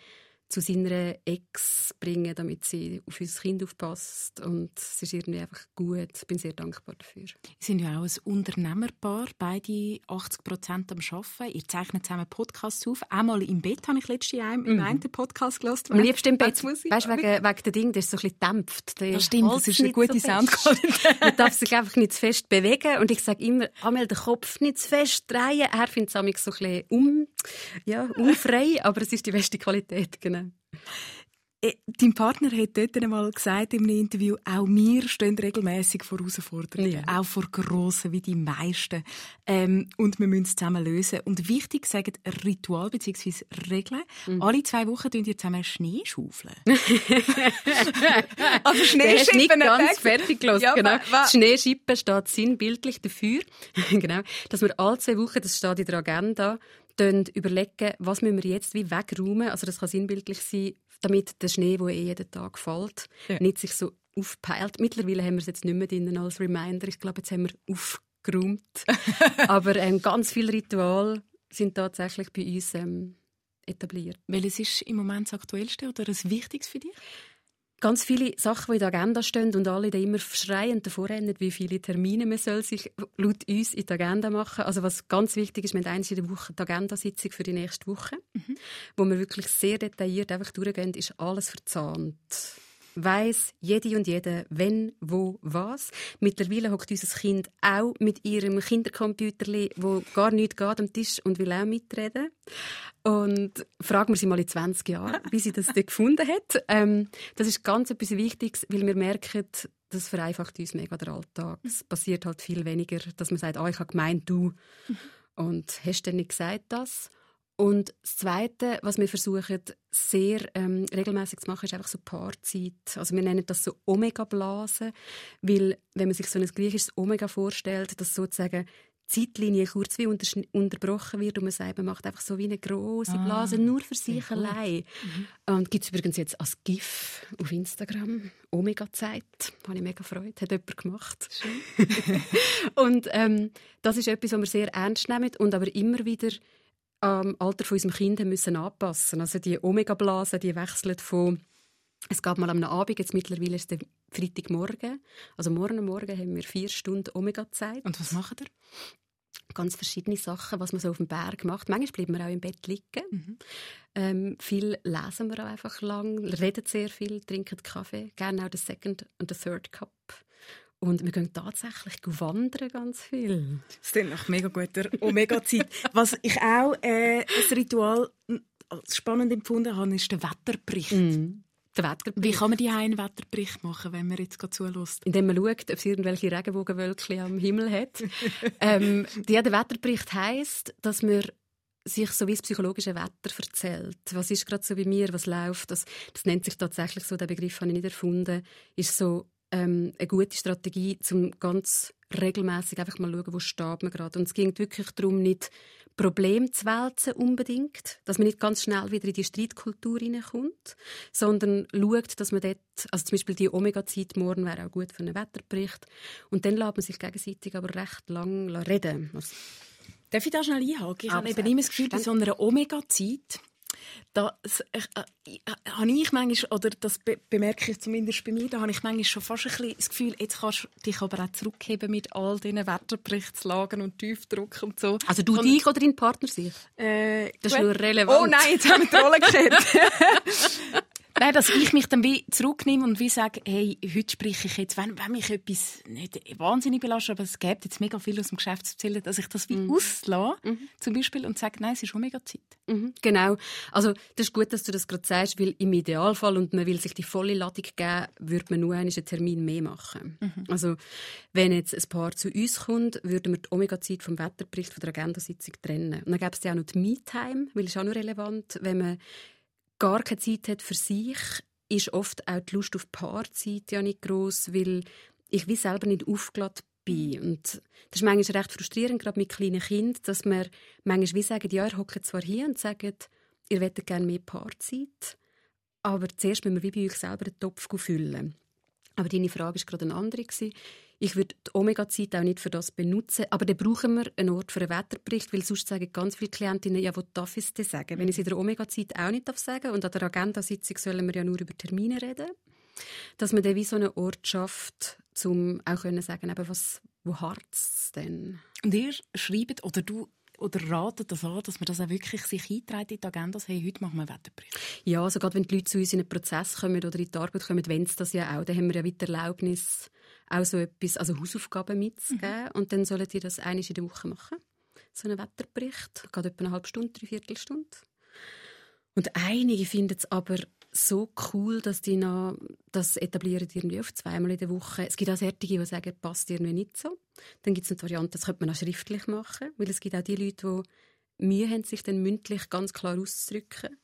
zu seiner Ex bringen, damit sie auf unser Kind aufpasst. Und es ist irgendwie einfach gut. Ich bin sehr dankbar dafür. Sie sind ja auch ein Unternehmerpaar, beide 80 Prozent am Arbeiten. Ihr zeichnet zusammen Podcasts auf. Einmal im Bett habe ich letztes Jahr im mhm. einen Podcast gehört. Am liebsten im Bett. Weißt du, wegen, wegen dem Ding, der ist so ein bisschen dämpft. Das stimmt, das ist eine gute so Soundqualität. Man darf sich einfach nicht zu fest bewegen. Und ich sage immer, einmal den Kopf nicht zu fest drehen. Er findet es so ein bisschen um, ja, unfrei, aber es ist die beste Qualität, genau. Äh, dein Partner hat dort einmal gesagt in einem Interview, auch wir stehen regelmäßig vor Herausforderungen, ja. auch vor grossen wie die meisten. Ähm, und wir müssen es zusammen lösen. Und wichtig, sagen Ritual bzw. Regeln. Mhm. Alle zwei Wochen tun ihr zusammen Schnee schaufeln. also Schneeschippen. nicht ganz fertig gelassen, ja, genau. Schneeschippen steht sinnbildlich dafür, genau, dass wir alle zwei Wochen, das steht in der Agenda, überlegen, was müssen wir jetzt wie wegräumen. Also das kann sinnbildlich sein, damit der Schnee, der eh jeden Tag fällt, ja. nicht sich so aufpeilt. Mittlerweile haben wir es jetzt nicht mehr drin als Reminder. Ich glaube, jetzt haben wir aufgeräumt. Aber ähm, ganz viele Rituale sind tatsächlich bei uns ähm, etabliert. Welches ist im Moment das Aktuellste oder das Wichtigste für dich? Ganz viele Sachen, die in der Agenda stehen und alle da immer schreiend davor rennen, wie viele Termine man soll sich laut uns in die Agenda machen. Also was ganz wichtig ist, wir haben eins in der Woche die Agenda-Sitzung für die nächste Woche, mhm. wo wir wirklich sehr detailliert einfach durchgehen, ist alles verzahnt weiß jede und jede, wenn, wo, was. Mittlerweile hockt unser Kind auch mit ihrem Kindercomputer, wo gar nichts geht am Tisch und will auch mitreden. Und fragen wir sie mal in 20 Jahren, wie sie das gefunden hat. Ähm, das ist ganz etwas Wichtiges, weil wir merken, das vereinfacht uns mega den Alltag. Es passiert halt viel weniger, dass man sagt, oh, ich habe gemeint, du. Und hast du denn nicht gesagt das? Und das Zweite, was wir versuchen, sehr ähm, regelmäßig zu machen, ist einfach so Paarzeit. Also wir nennen das so Omega-Blasen, weil wenn man sich so ein griechisches Omega vorstellt, dass sozusagen Zeitlinie kurz wie unter, unterbrochen wird und man sagt, man macht einfach so wie eine große ah, Blase ah, nur für sich allein. Mhm. Und gibt es übrigens jetzt als GIF auf Instagram Omega-Zeit. Habe ich mega Freude, hat jemand gemacht. und ähm, das ist etwas, was wir sehr ernst nehmen und aber immer wieder am Alter von unserem Kind müssen anpassen. Also die Omega-Blase, die wechselt von es gab mal am Abend, jetzt mittlerweile ist es Freitagmorgen. Also morgen Morgen haben wir vier Stunden Omega-Zeit. Und was macht ihr? Ganz verschiedene Sachen, was man so auf dem Berg macht. Manchmal bleiben wir auch im Bett liegen. Mhm. Ähm, viel lesen wir auch einfach lang, reden sehr viel, trinken Kaffee, gerne auch den Second und den Third Cup. Und wir gehen tatsächlich wandern ganz viel. Das ist nach mega guter Omega-Zeit. Was ich auch äh, Ritual als spannend empfunden habe, ist der Wetterbericht. Mm. Wie kann man die einen Wetterbericht machen, wenn man jetzt gerade zulässt? Indem man schaut, ob es irgendwelche Regenbogenwölkchen am Himmel hat. ähm, der Wetterbericht heisst, dass man sich so wie das psychologische Wetter erzählt. Was ist gerade so bei mir, was läuft? Das, das nennt sich tatsächlich so, der Begriff habe ich nicht erfunden, ist so ähm, eine gute Strategie, um ganz regelmäßig einfach mal schauen, wo steht man gerade. Und es ging wirklich darum, nicht Problem zu wälzen unbedingt, dass man nicht ganz schnell wieder in die Streitkultur hineinkommt, sondern schaut, dass man dort, also zum Beispiel die Omega-Zeit morgen wäre auch gut für einen Wetterbericht, und dann lässt man sich gegenseitig aber recht lang reden. Also, Darf ich da schnell einhaken? Ich habe eben immer das Gefühl, bei so einer Omega-Zeit das äh, äh, habe ich manchmal, oder das be bemerke ich zumindest bei mir, da habe ich manchmal schon fast ein bisschen das Gefühl, jetzt kannst du dich aber auch zurückheben mit all diesen Wetterberichtslagen und Tiefdruck und so. Also du und, dich oder dein Partner sich? Äh, das ist nur relevant. Oh nein, jetzt habe ich die Rolle gekehrt. Nein, dass ich mich dann wie zurücknehme und wie sage, hey, heute spreche ich jetzt, wenn, wenn mich etwas nicht wahnsinnig belastet, aber es gibt jetzt mega viel aus dem Geschäft zu erzählen, dass ich das wie mhm. auslasse, mhm. zum Beispiel, und sage, nein, es ist schon mega Zeit. Mhm. Genau. Also, das ist gut, dass du das gerade sagst, weil im Idealfall, und man will sich die volle Ladung geben, würde man nur einen Termin mehr machen. Mhm. Also, wenn jetzt ein Paar zu uns kommt, würden wir die Omega-Zeit vom Wetterbericht von der Agendasitzung trennen. Und dann gäbe es ja auch noch die Me-Time, weil es auch noch relevant, wenn man gar keine Zeit hat für sich, ist oft auch die Lust auf Paarzeit ja nicht groß, weil ich wie selber nicht aufgeladen bin. Und das ist manchmal recht frustrierend, gerade mit kleinen Kindern, dass man manchmal wie sagen, ja, ihr hockt zwar hier und sagt, ihr wollt gerne mehr Paarzeit, aber zuerst müssen wir wie bei euch selber den Topf füllen. Aber deine Frage war gerade eine andere. Ich würde die Omega-Zeit auch nicht für das benutzen, aber dann brauchen wir einen Ort für einen Wetterbericht, weil sonst sagen ganz viele Klientinnen, ja, was darf ich denn sagen? Wenn ich es in der Omega-Zeit auch nicht sagen darf und an der Agenda-Sitzung sollen wir ja nur über Termine reden, dass man dann wie so einen Ort schafft, um auch können sagen, eben, was, wo harzt denn? Und ihr schreibt, oder du oder ratet das an, dass man das auch wirklich sich einträgt in die Agenda, hey, heute machen wir einen Wetterbericht? Ja, also gerade wenn die Leute zu uns in einen Prozess kommen oder in die Arbeit kommen, wenn es das ja auch, dann haben wir ja wieder Erlaubnis, auch so etwas, also Hausaufgaben mitzugeben. Mhm. Und dann sollen die das einmal in der Woche machen. So einen Wetterbericht. Geht etwa eine halbe Stunde, drei Viertelstunde. Und einige finden es aber so cool, dass die noch das etablieren irgendwie auf zweimal in der Woche. Es gibt auch solche, die sagen, passt irgendwie nicht so. Dann gibt es eine Variante, das könnte man auch schriftlich machen, weil es gibt auch die Leute, die Mühe haben, sich dann mündlich ganz klar auszudrücken.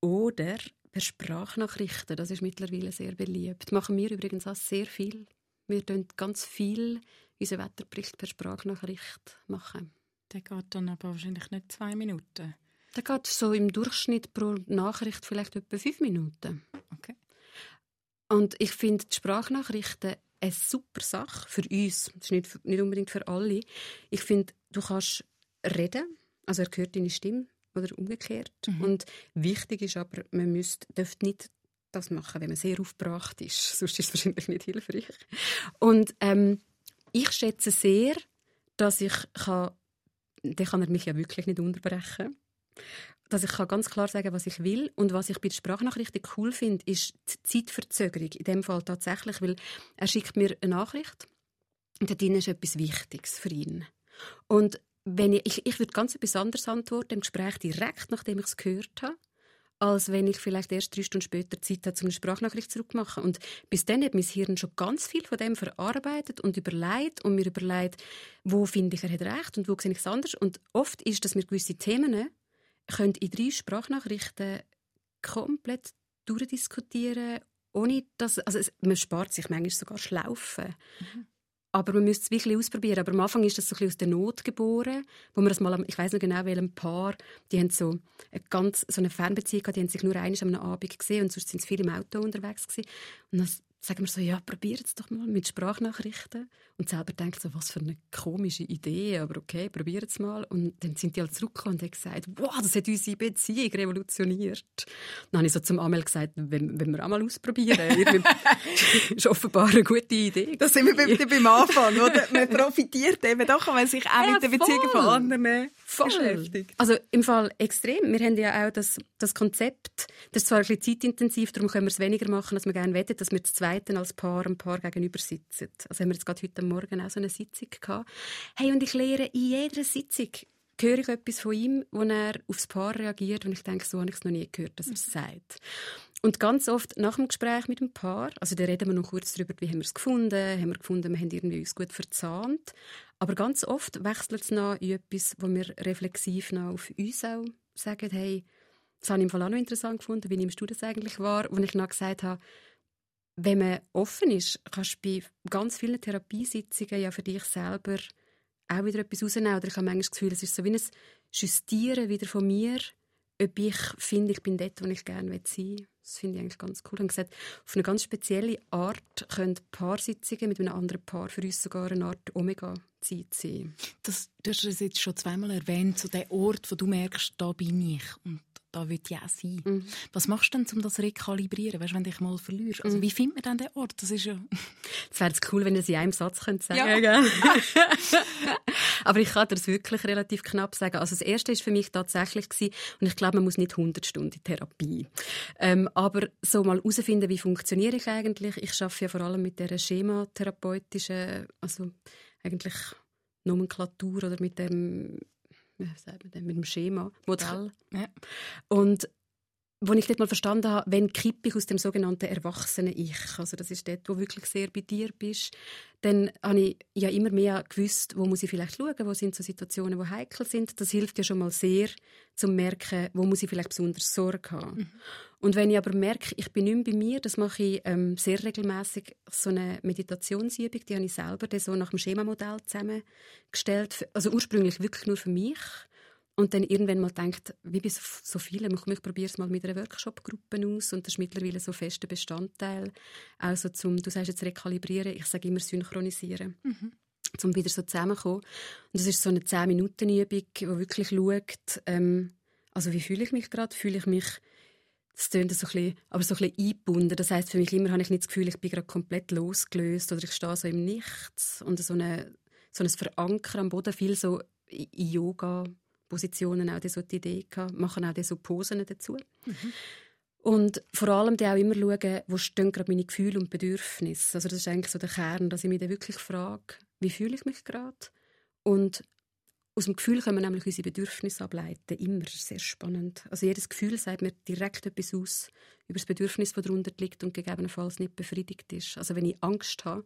Oder per Sprachnachrichten, das ist mittlerweile sehr beliebt. Das machen wir übrigens auch sehr viel. Wir tun ganz viel unseren Wetterbericht per Sprachnachricht machen. Der geht dann aber wahrscheinlich nicht zwei Minuten. Der geht so im Durchschnitt pro Nachricht vielleicht etwa fünf Minuten. Okay. Und ich finde die Sprachnachrichten eine super Sache für uns. Das ist nicht, nicht unbedingt für alle. Ich finde, du kannst reden, also er hört deine Stimme oder umgekehrt. Mhm. Und wichtig ist aber, man müsste, dürfte nicht das machen, wenn man sehr aufgebracht ist. Sonst ist es wahrscheinlich nicht hilfreich. Und ähm, ich schätze sehr, dass ich kann, dann kann er mich ja wirklich nicht unterbrechen dass ich kann ganz klar sagen was ich will. Und was ich bei der Sprachnachricht cool finde, ist die Zeitverzögerung. In dem Fall tatsächlich, weil er schickt mir eine Nachricht und da drin ist etwas Wichtiges für ihn. Und wenn ich, ich, ich würde ganz etwas anderes antworten im Gespräch direkt, nachdem ich es gehört habe, als wenn ich vielleicht erst drei Stunden später Zeit habe, um eine Sprachnachricht zurückzumachen. Und bis dann hat mein Hirn schon ganz viel von dem verarbeitet und überlegt und mir überlegt, wo finde ich, er hat recht und wo sehe ich es anders. Und oft ist, dass mir gewisse Themen können in drei Sprachnachrichten komplett durchdiskutieren, ohne dass, also es, man spart sich manchmal sogar Schlaufen. Mhm. Aber man müsste es wirklich ausprobieren. Aber am Anfang ist das so ein aus der Not geboren, wo man das mal, ich weiß noch genau, welchem Paar, die haben so eine ganz so eine Fernbeziehung gehabt, die haben sich nur einmal am Abend gesehen und sonst sind sie viel im Auto unterwegs gewesen. Und dann sagen wir so, ja, probiert es doch mal mit Sprachnachrichten. Und selber denkt so, was für eine komische Idee, aber okay, probiert es mal. Und dann sind die halt zurückgekommen und haben gesagt, wow, das hat unsere Beziehung revolutioniert. Dann habe ich so zum Amel gesagt, wenn, wenn wir auch mal ausprobieren. das ist offenbar eine gute Idee. Das sind wir beim, beim Anfang, oder? Man profitiert eben doch, wenn man sich auch ja, mit den Beziehungen von anderen voll. beschäftigt. Also im Fall extrem. Wir haben ja auch das, das Konzept, das ist zwar ein bisschen zeitintensiv, darum können wir es weniger machen, als wir gerne wettet, dass wir zu Zweiten als Paar ein Paar gegenüber sitzen. Also haben wir jetzt gerade heute Morgen auch so eine Sitzung gehabt. Hey, und ich lehre in jeder Sitzung höre ich etwas von ihm, wo er aufs Paar reagiert und ich denke, so habe ich es noch nie gehört, dass er es sagt. Und ganz oft nach dem Gespräch mit dem Paar, also da reden wir noch kurz darüber, wie haben wir es gefunden, haben wir gefunden, wir haben irgendwie uns gut verzahnt, aber ganz oft wechselt es noch in etwas, wo wir reflexiv noch auf uns auch sagen, hey, das habe ich im Fall auch noch interessant gefunden, wie nimmst du das eigentlich wahr, wo ich noch gesagt habe, wenn man offen ist, kannst du bei ganz vielen Therapiesitzungen ja für dich selber auch wieder etwas rausnehmen. Oder ich habe manchmal das Gefühl, es ist so wie ein Justieren wieder von mir, ob ich finde, ich bin dort, wo ich gerne sein will. Das finde ich eigentlich ganz cool. Und gesagt, auf eine ganz spezielle Art können Paarsitzungen mit einem anderen Paar für uns sogar eine Art Omega-Zeit sein. Das, du hast es jetzt schon zweimal erwähnt, so der Ort, wo du merkst, da bin ich. Und da will auch sein. Mhm. Was machst du denn, um das zu rekalibrieren, weißt, wenn du dich mal verlierst? Also, mhm. Wie findet man dann den Ort? Das ist ja... Es wäre cool, wenn ihr es in einem Satz könnt sagen ja. Aber ich kann das wirklich relativ knapp sagen. Also das Erste war für mich tatsächlich, gewesen, und ich glaube, man muss nicht 100 Stunden Therapie. Ähm, aber so mal herausfinden, wie funktioniere ich eigentlich. Ich arbeite ja vor allem mit der schematherapeutischen, also eigentlich Nomenklatur oder mit dem wie sagt man denn, mit dem Schema, Modell. Ja. Und wo ich dort mal verstanden habe, wenn kippe ich aus dem sogenannten erwachsenen Ich, also das ist dort, wo wirklich sehr bei dir bist, dann habe ich ja immer mehr gewusst, wo muss ich vielleicht schauen, wo sind so Situationen, die heikel sind. Das hilft ja schon mal sehr, zu merken, wo muss ich vielleicht besonders Sorge haben. Mhm. Und wenn ich aber merke, ich bin nicht mehr bei mir, das mache ich ähm, sehr regelmäßig so eine Meditationsübung, die habe ich selber so nach dem Schemamodell zusammengestellt, also ursprünglich wirklich nur für mich und dann irgendwann mal denkt, wie bei so vielen, ich probiere es mal mit einer Workshop-Gruppe aus und das ist mittlerweile so ein fester Bestandteil. Also zum, du sagst jetzt rekalibrieren, ich sage immer synchronisieren. Mhm. Um wieder so zusammenzukommen. Und das ist so eine 10-Minuten-Übung, die wirklich schaut, ähm, also wie fühle ich mich gerade? Fühle ich mich das klingt so ein bisschen, aber so ein bisschen eingebunden. Das heißt für mich immer habe ich nicht das Gefühl, ich bin gerade komplett losgelöst oder ich stehe so im Nichts und so, eine, so ein Verankern am Boden, viel so in Yoga Positionen auch so die Idee gehabt, machen auch so Posen dazu. Mhm. Und vor allem auch immer schauen, wo stehen gerade meine Gefühle und Bedürfnisse. Also das ist eigentlich so der Kern, dass ich mich dann wirklich frage, wie fühle ich mich gerade? Und aus dem Gefühl können wir nämlich unsere Bedürfnisse ableiten. Immer. sehr spannend. Also jedes Gefühl sagt mir direkt etwas aus über das Bedürfnis, das darunter liegt und gegebenenfalls nicht befriedigt ist. Also wenn ich Angst habe,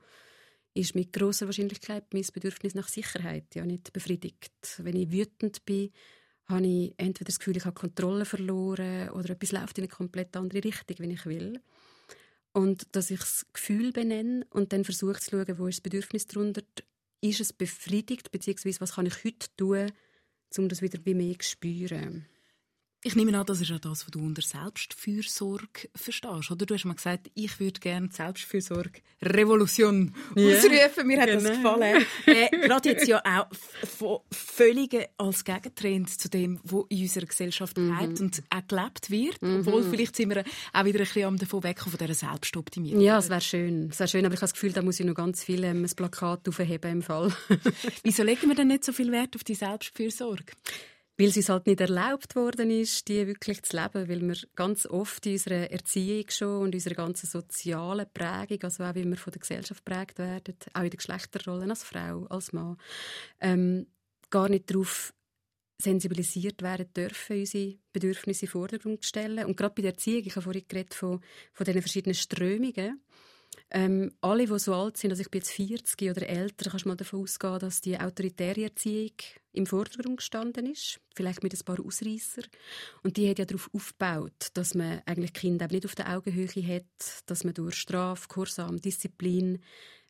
ist mit großer Wahrscheinlichkeit mein Bedürfnis nach Sicherheit ja nicht befriedigt. Wenn ich wütend bin, habe ich entweder das Gefühl, ich habe Kontrolle verloren oder etwas läuft in eine komplett andere Richtung, wenn ich will. Und dass ich das Gefühl benenne und dann versuche zu schauen, wo ist das Bedürfnis darunter, ist es befriedigt, beziehungsweise was kann ich heute tun, um das wieder bei mir zu spüren. Ich nehme an, das ist ja das, was du unter Selbstfürsorge verstehst. Oder du hast mal gesagt, ich würde gerne Selbstfürsorge Revolution yeah. ausrufen. Mir hat genau. das gefallen. äh, Gerade jetzt ja auch völlig als Gegentrend zu dem, was in unserer Gesellschaft mhm. lebt und auch gelebt wird. Mhm. Obwohl vielleicht sind wir auch wieder ein bisschen davon weg von dieser Selbstoptimierung. Ja, es wäre schön. Es wäre schön, aber ich habe das Gefühl, da muss ich noch ganz viel ähm, ein Plakat aufheben im Fall. Wieso legen wir denn nicht so viel Wert auf die Selbstfürsorge? Weil es uns halt nicht erlaubt worden ist, die wirklich zu leben, weil wir ganz oft in unserer Erziehung schon und unserer ganzen sozialen Prägung, also auch wie wir von der Gesellschaft prägt werden, auch in der Geschlechterrolle als Frau, als Mann, ähm, gar nicht darauf sensibilisiert werden dürfen, unsere Bedürfnisse in den Vordergrund stellen. Und gerade bei der Erziehung, ich habe vorhin geredet von, von diesen verschiedenen Strömungen, ähm, alle, die so alt sind, also ich bin jetzt 40 oder älter, kannst du mal davon ausgehen, dass die autoritäre Erziehung im Vordergrund gestanden ist, vielleicht mit ein paar Ausreißer. Und die hat ja darauf aufgebaut, dass man eigentlich Kinder nicht auf der Augenhöhe hat, dass man durch Strafe, Kursam, Disziplin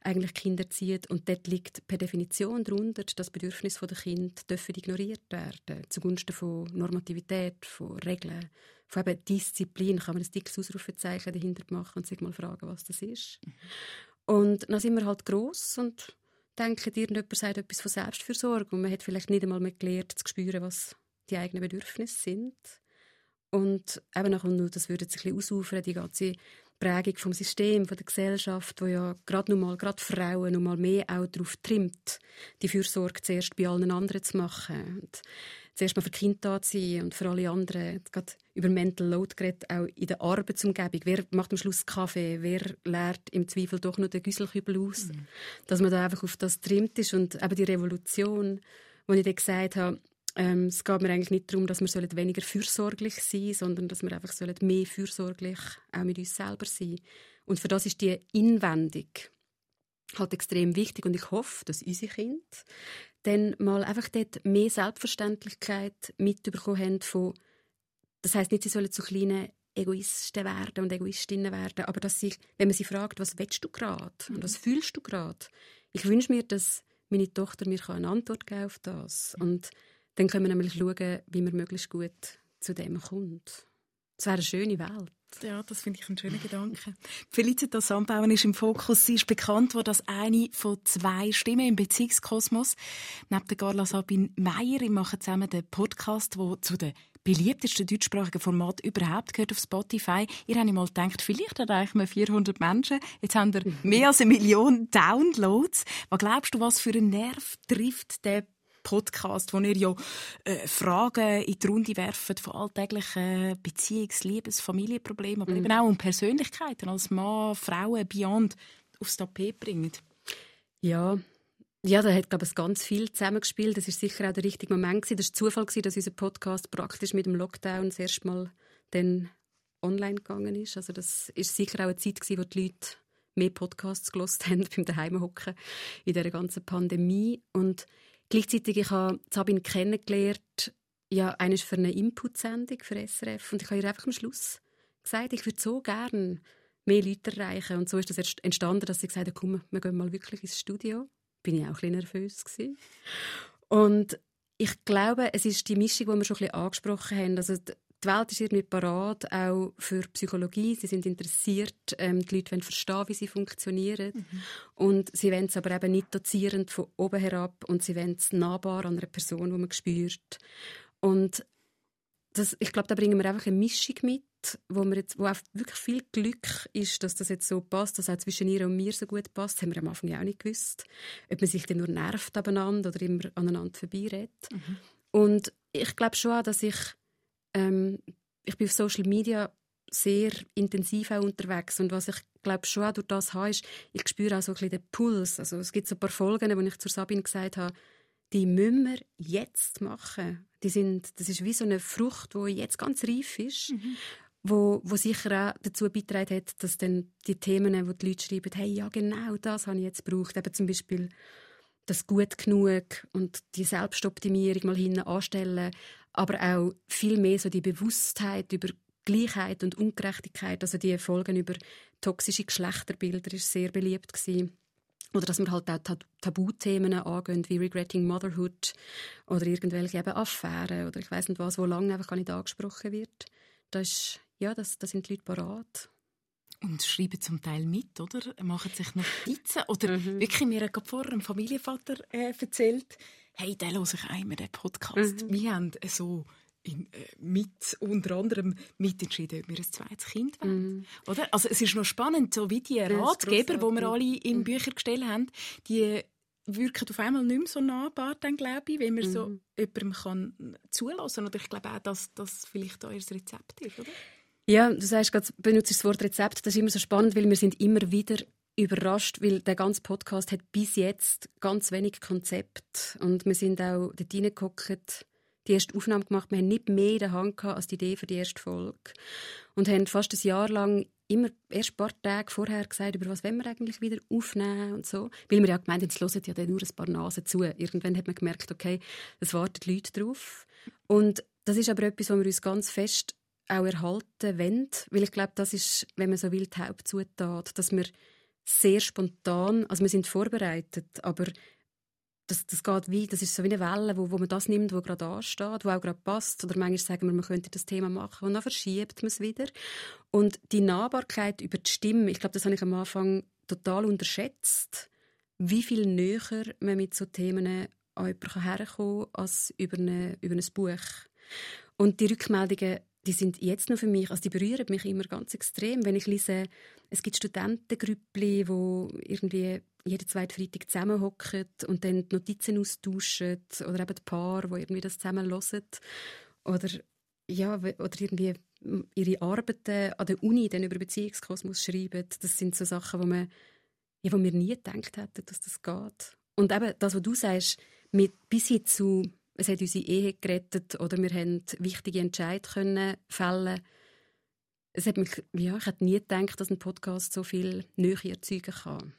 eigentlich Kinder zieht. Und dort liegt per Definition darunter, dass das Bedürfnis der Kinder ignoriert werden zugunsten von Normativität, von Regeln, von eben Disziplin. Kann man ein dickes Ausrufezeichen dahinter machen und sich mal fragen, was das ist. Mhm. Und dann sind wir halt gross und denken, irgendjemand sagt etwas von Selbstfürsorge und man hat vielleicht nicht einmal mehr gelernt, zu spüren, was die eigenen Bedürfnisse sind. Und eben nach und das würde sich ein bisschen ausufern, die ganze Prägung vom System, von der Gesellschaft, wo ja gerade noch mal, gerade Frauen noch mal mehr auch darauf trimmt, die Fürsorge zuerst bei allen anderen zu machen. Und zuerst mal für Kinder da zu sein und für alle anderen. Gerade über Mental Load geredet, auch in der Arbeitsumgebung. Wer macht am Schluss Kaffee? Wer leert im Zweifel doch noch den Güsselkübel aus? Mhm. Dass man da einfach auf das trimmt ist und eben die Revolution, wo ich dann gesagt habe, ähm, es geht mir eigentlich nicht darum, dass wir weniger fürsorglich sein sondern dass wir einfach mehr fürsorglich auch mit uns selber sein. Und für das ist die Inwendung halt extrem wichtig. Und ich hoffe, dass unsere Kinder dann mal einfach dort mehr Selbstverständlichkeit mitbekommen haben von, das heißt nicht, sie sollen zu kleinen Egoisten werden und Egoistinnen werden, aber dass sie, wenn man sie fragt, was willst du gerade und was fühlst du gerade, ich wünsche mir, dass meine Tochter mir eine Antwort geben auf das. Und dann können wir nämlich schauen, wie man möglichst gut zu dem kommt. Es wäre eine schöne Welt. Ja, das finde ich ein schöner Gedanke. Felicitas Sandbauern ist im Fokus. Sie ist bekannt worden als eine von zwei Stimmen im Beziehungskosmos. Neben der Carla Sabine Meyer. Wir machen zusammen den Podcast, der zu den beliebtesten deutschsprachigen Format überhaupt gehört auf Spotify. Ihr habt mal gedacht, vielleicht erreichen wir 400 Menschen. Jetzt haben wir mehr als eine Million Downloads. Was glaubst du, was für einen Nerv trifft der Podcast, wo ihr ja äh, Fragen in die Runde werft von alltäglichen Beziehungs-, Liebes-, Familienproblemen, aber mhm. eben auch um Persönlichkeiten als Mann, Frauen, Beyond aufs Tapet bringt. Ja, ja, da hat, glaube ich, ganz viel zusammengespielt. Das ist sicher auch der richtige Moment gewesen. Das war Zufall, gewesen, dass unser Podcast praktisch mit dem Lockdown das erste Mal dann online gegangen ist. Also das ist sicher auch eine Zeit gewesen, wo die Leute mehr Podcasts gelost haben beim Daheimhocken in dieser ganzen Pandemie. Und Gleichzeitig ich habe Sabine kennengelernt, ja, eines für eine Input-Sendung für SRF und ich habe ihr einfach am Schluss gesagt, ich würde so gerne mehr Leute erreichen und so ist das erst entstanden, dass sie gesagt hat, komm, wir gehen mal wirklich ins Studio. Bin ich auch ein bisschen nervös gewesen. Und ich glaube, es ist die Mischung, die wir schon ein bisschen angesprochen haben. Also die Welt ist irgendwie parat, auch für Psychologie. Sie sind interessiert. Ähm, die Leute wollen verstehen, wie sie funktionieren. Mhm. Und sie wollen es aber eben nicht dozierend von oben herab und sie wollen es nahbar an einer Person, die man spürt. Und das, ich glaube, da bringen wir einfach eine Mischung mit, wo, wir jetzt, wo auch wirklich viel Glück ist, dass das jetzt so passt, dass auch zwischen ihr und mir so gut passt. Das haben wir am Anfang ja auch nicht gewusst. Ob man sich dann nur nervt aneinander oder immer aneinander vorbeiredet. Mhm. Und ich glaube schon auch, dass ich ähm, ich bin auf Social Media sehr intensiv auch unterwegs und was ich glaube schon auch durch das habe, ist, ich spüre auch so ein bisschen den Puls. Also es gibt so ein paar Folgen, wo ich zu Sabine gesagt habe, die müssen wir jetzt machen. Die sind, das ist wie so eine Frucht, die jetzt ganz reif ist, mhm. wo, wo sicher auch dazu beitragen hat, dass dann die Themen, wo die Leute schreiben, hey, ja genau das habe ich jetzt gebraucht, eben zum Beispiel das gut genug und die Selbstoptimierung mal hinten anstellen, aber auch viel mehr so die Bewusstheit über Gleichheit und Ungerechtigkeit, also die Folgen über toxische Geschlechterbilder ist sehr beliebt gewesen. Oder dass wir halt auch Tabuthemen angehen, wie Regretting Motherhood oder irgendwelche eben Affären oder ich weiß nicht was, wo lange einfach gar nicht angesprochen wird. Das, ist, ja, das, das sind die Leute parat. Und schreiben zum Teil mit, oder? Machen sich Notizen. Oder mhm. wirklich, mir hat vorher ein Familienvater äh, erzählt, hey, der höre ich einmal den Podcast. Mhm. Wir haben so in, äh, mit, unter anderem mitentschieden, ob wir ein zweites Kind wollen. Mm. Oder? Also es ist noch spannend, so wie die Ratgeber, die wir alle in mm. Bücher gestellt haben, die wirken auf einmal nicht mehr so nahbar, dann, glaube ich, wenn man mm. so mhm. jemandem kann zulassen Oder ich glaube auch, dass das vielleicht euer Rezept ist, oder? Ja, du sagst gerade, benutzt das Wort Rezept. Das ist immer so spannend, weil wir sind immer wieder überrascht, weil der ganze Podcast hat bis jetzt ganz wenig Konzept und wir sind auch dort reingeguckt die erste Aufnahme gemacht. Wir haben nicht mehr in der Hand als die Idee für die erste Folge. Und haben fast ein Jahr lang immer erst ein paar Tage vorher gesagt, über was wollen wir eigentlich wieder aufnehmen und so. Weil wir ja gemeint haben, es hören ja nur ein paar Nasen zu. Irgendwann hat man gemerkt, okay, es warten Leute drauf. Und das ist aber etwas, was wir uns ganz fest auch erhalten wollen. Weil ich glaube, das ist, wenn man so will, die Hauptzutat, dass wir sehr spontan, also wir sind vorbereitet, aber das, das geht wie, das ist so wie eine Welle, wo, wo man das nimmt, wo gerade ansteht, wo auch gerade passt. Oder manchmal sagen wir, man könnte das Thema machen und dann verschiebt man es wieder. Und die Nahbarkeit über die Stimme, ich glaube, das habe ich am Anfang total unterschätzt, wie viel näher man mit so Themen an jemanden herkommen kann, als über, eine, über ein Buch. Und die Rückmeldungen, die sind jetzt noch für mich, also die berühren mich immer ganz extrem, wenn ich lese, es gibt Studentengrüppli, wo irgendwie jeden zweiten Freitag zusammenhocken und dann die Notizen austauschen oder eben die Paar, die irgendwie das zusammen hören. Oder, ja, oder irgendwie ihre Arbeiten an der Uni dann über Beziehungskosmos schreiben. Das sind so Sachen, wo, man, ja, wo wir nie gedacht hätten, dass das geht. Und eben das, was du sagst, mit bis hin zu es hat unsere Ehe gerettet oder wir haben wichtige Entscheidungen fällen es hat mich, ja, ich hätte nie gedacht, dass ein Podcast so viel Nähe erzeugen kann.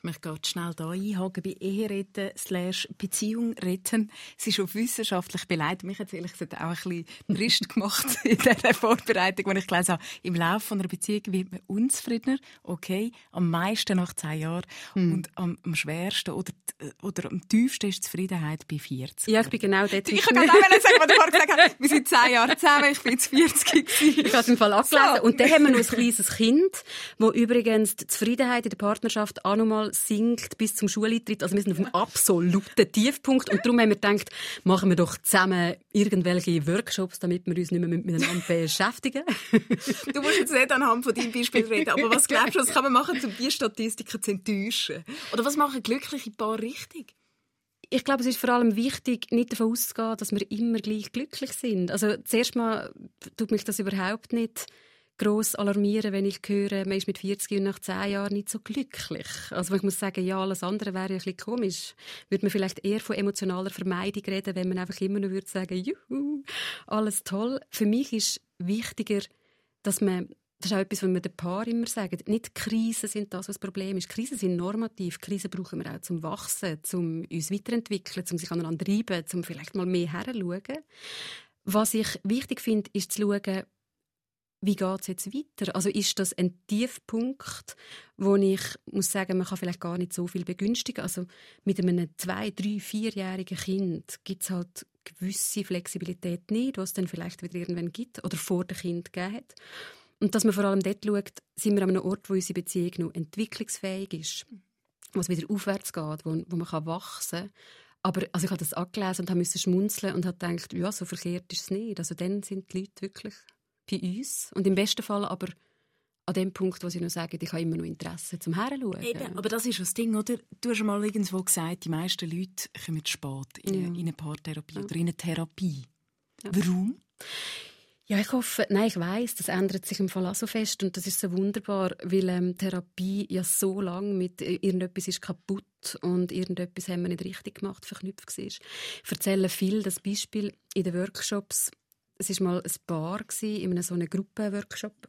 Ich möchte gerade schnell hier einhaken bei Ehe retten slash Beziehung retten. Es ist auf wissenschaftlich beleidigt. Mich hat es ehrlich gesagt auch ein bisschen trist gemacht in dieser Vorbereitung, wenn ich gelesen habe, im Laufe einer Beziehung wird man unzufriedener. Okay, am meisten nach zehn Jahren. Hm. Und am, am, schwersten oder, oder am tiefsten ist die Zufriedenheit bei 40. Ja, ich bin genau dort. Ich kann gerade auch sagen, was du vorher gesagt hast. Wir sind zehn Jahre zusammen, ich bin jetzt 40 gewesen. Ich habe es im Fall abgelesen. So. Und dann haben wir noch ein kleines Kind, wo übrigens die Zufriedenheit in der Partnerschaft auch noch sinkt bis zum Schuleintritt. Also wir sind auf einem absoluten Tiefpunkt. Und darum haben wir gedacht, machen wir doch zusammen irgendwelche Workshops, damit wir uns nicht mehr miteinander beschäftigen. du musst jetzt nicht anhand von deinem Beispiel reden, aber was glaubst du, was kann man machen, um diese Statistiken zu enttäuschen? Oder was machen glückliche Paare richtig? ich glaube, es ist vor allem wichtig, nicht davon auszugehen, dass wir immer gleich glücklich sind. Also zuerst mal tut mich das überhaupt nicht gross alarmieren, wenn ich höre, man ist mit 40 und nach 10 Jahren nicht so glücklich. Also ich muss sagen, ja, alles andere wäre ja ein bisschen komisch. Würde man vielleicht eher von emotionaler Vermeidung reden, wenn man einfach immer nur würde sagen, juhu, alles toll. Für mich ist wichtiger, dass man das ist auch etwas, was wir den Paar immer sagen. Nicht Krisen sind das, was das Problem ist. Krisen sind normativ. Krisen brauchen wir auch zum Wachsen, zum uns weiterentwickeln, zum sich aneinander reiben, zum vielleicht mal mehr herzuschauen. Was ich wichtig finde, ist zu schauen, wie geht es jetzt weiter? Also ist das ein Tiefpunkt, wo ich muss sagen, man kann vielleicht gar nicht so viel begünstigen. Also mit einem zwei, drei, vierjährigen Kind gibt es halt gewisse Flexibilität nicht, was es dann vielleicht wieder irgendwann gibt oder vor dem Kind gegeben hat. Und dass man vor allem dort schaut, sind wir an einem Ort, wo unsere Beziehung noch entwicklungsfähig ist, wo es wieder aufwärts geht, wo, wo man kann wachsen kann. Aber also ich habe das angelesen und musste schmunzeln und habe gedacht, ja, so verkehrt ist es nicht. Also dann sind die Leute wirklich bei uns. Und im besten Fall aber an dem Punkt, wo sie noch sagen, ich habe immer noch Interesse zum Herschauen. Eben, aber das ist das Ding, oder? Du hast mal irgendwo gesagt, die meisten Leute kommen spät in, ja. in eine Paartherapie ja. oder in eine Therapie. Ja. Warum? Ja, ich hoffe, nein, ich weiß, das ändert sich im Fall auch so fest und das ist so wunderbar, weil ähm, Therapie ja so lange mit irgendetwas ist kaputt und irgendetwas haben wir nicht richtig gemacht verknüpft war. Ich erzähle viel das Beispiel in den Workshops, es war mal ein Paar in einem so einem Gruppenworkshop.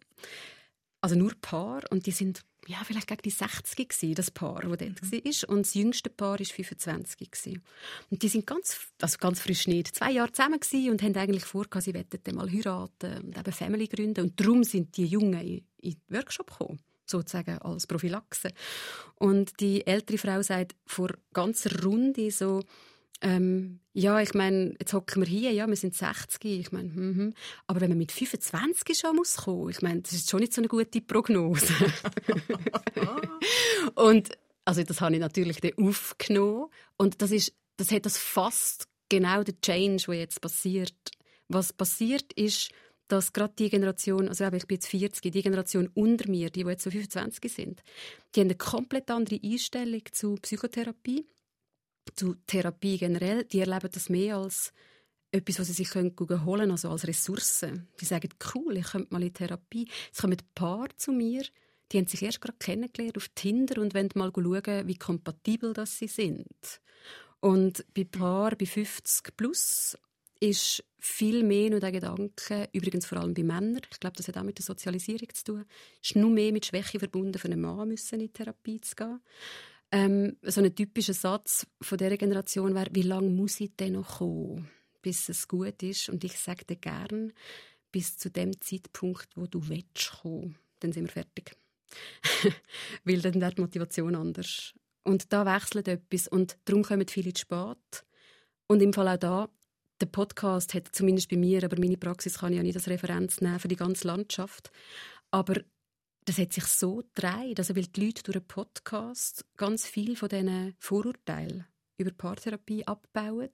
Also nur Paar. Und die sind ja, vielleicht gegen die 60 gewesen, das Paar, das dort mhm. war. Und das jüngste Paar war 25. Gewesen. Und die sind ganz, also ganz frisch nicht, zwei Jahre zusammen gewesen und haben eigentlich vor, sie wollten mal heiraten und eben Family gründen. Und darum sind die Jungen in, in den Workshop gekommen. sozusagen als Prophylaxe. Und die ältere Frau sagt vor ganzer Runde so, ähm, ja, ich meine, jetzt hocken wir hier, ja, wir sind 60, ich meine, -hmm. aber wenn man mit 25 schon muss kommen, ich meine, das ist schon nicht so eine gute Prognose. und also das habe ich natürlich dann aufgenommen und das ist, das hat das fast genau der Change, der jetzt passiert. Was passiert ist, dass gerade die Generation, also ich bin jetzt 40, die Generation unter mir, die, die jetzt so 25 sind, die haben eine komplett andere Einstellung zu Psychotherapie, zu Therapie generell. Die erleben das mehr als etwas, was sie sich holen können, also als Ressource. Die sagen, cool, ich könnte mal in Therapie. Es kommen ein Paar zu mir, die haben sich erst gerade kennengelernt auf Tinder und wollen mal schauen, wie kompatibel das sie sind. Und bei Paar bei 50 plus ist viel mehr nur der Gedanke, übrigens vor allem bei Männern, ich glaube, das hat auch mit der Sozialisierung zu tun, ist nur mehr mit Schwäche verbunden, für einen Mann müssen in Therapie zu gehen. Ähm, so ein typischer Satz von dieser Generation wäre, wie lange muss ich denn noch kommen, bis es gut ist? Und ich sage dir gern, bis zu dem Zeitpunkt, wo du willst kommen, dann sind wir fertig. Weil dann wird die Motivation anders. Und da wechselt etwas und darum kommen viele zu spät. Und im Fall auch da, der Podcast hat zumindest bei mir, aber meine Praxis kann ich ja nicht als Referenz nehmen für die ganze Landschaft. Aber das hat sich so gedreht, also weil die Leute durch einen Podcast ganz viel von diesen Vorurteilen über Paartherapie abbauen.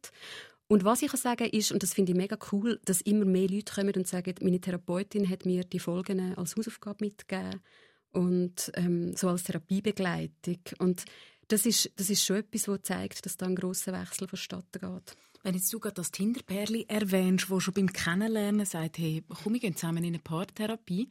Und was ich kann sagen ist, und das finde ich mega cool, dass immer mehr Leute kommen und sagen, meine Therapeutin hat mir die Folgen als Hausaufgabe mitgegeben und ähm, so als Therapiebegleitung. Und das ist, das ist schon etwas, das zeigt, dass da ein grosser Wechsel vonstatten geht. Wenn jetzt du gerade das Tinderpärli erwähnst, wo schon beim Kennenlernen sagt, hey, komm, wir gehen zusammen in eine Paartherapie.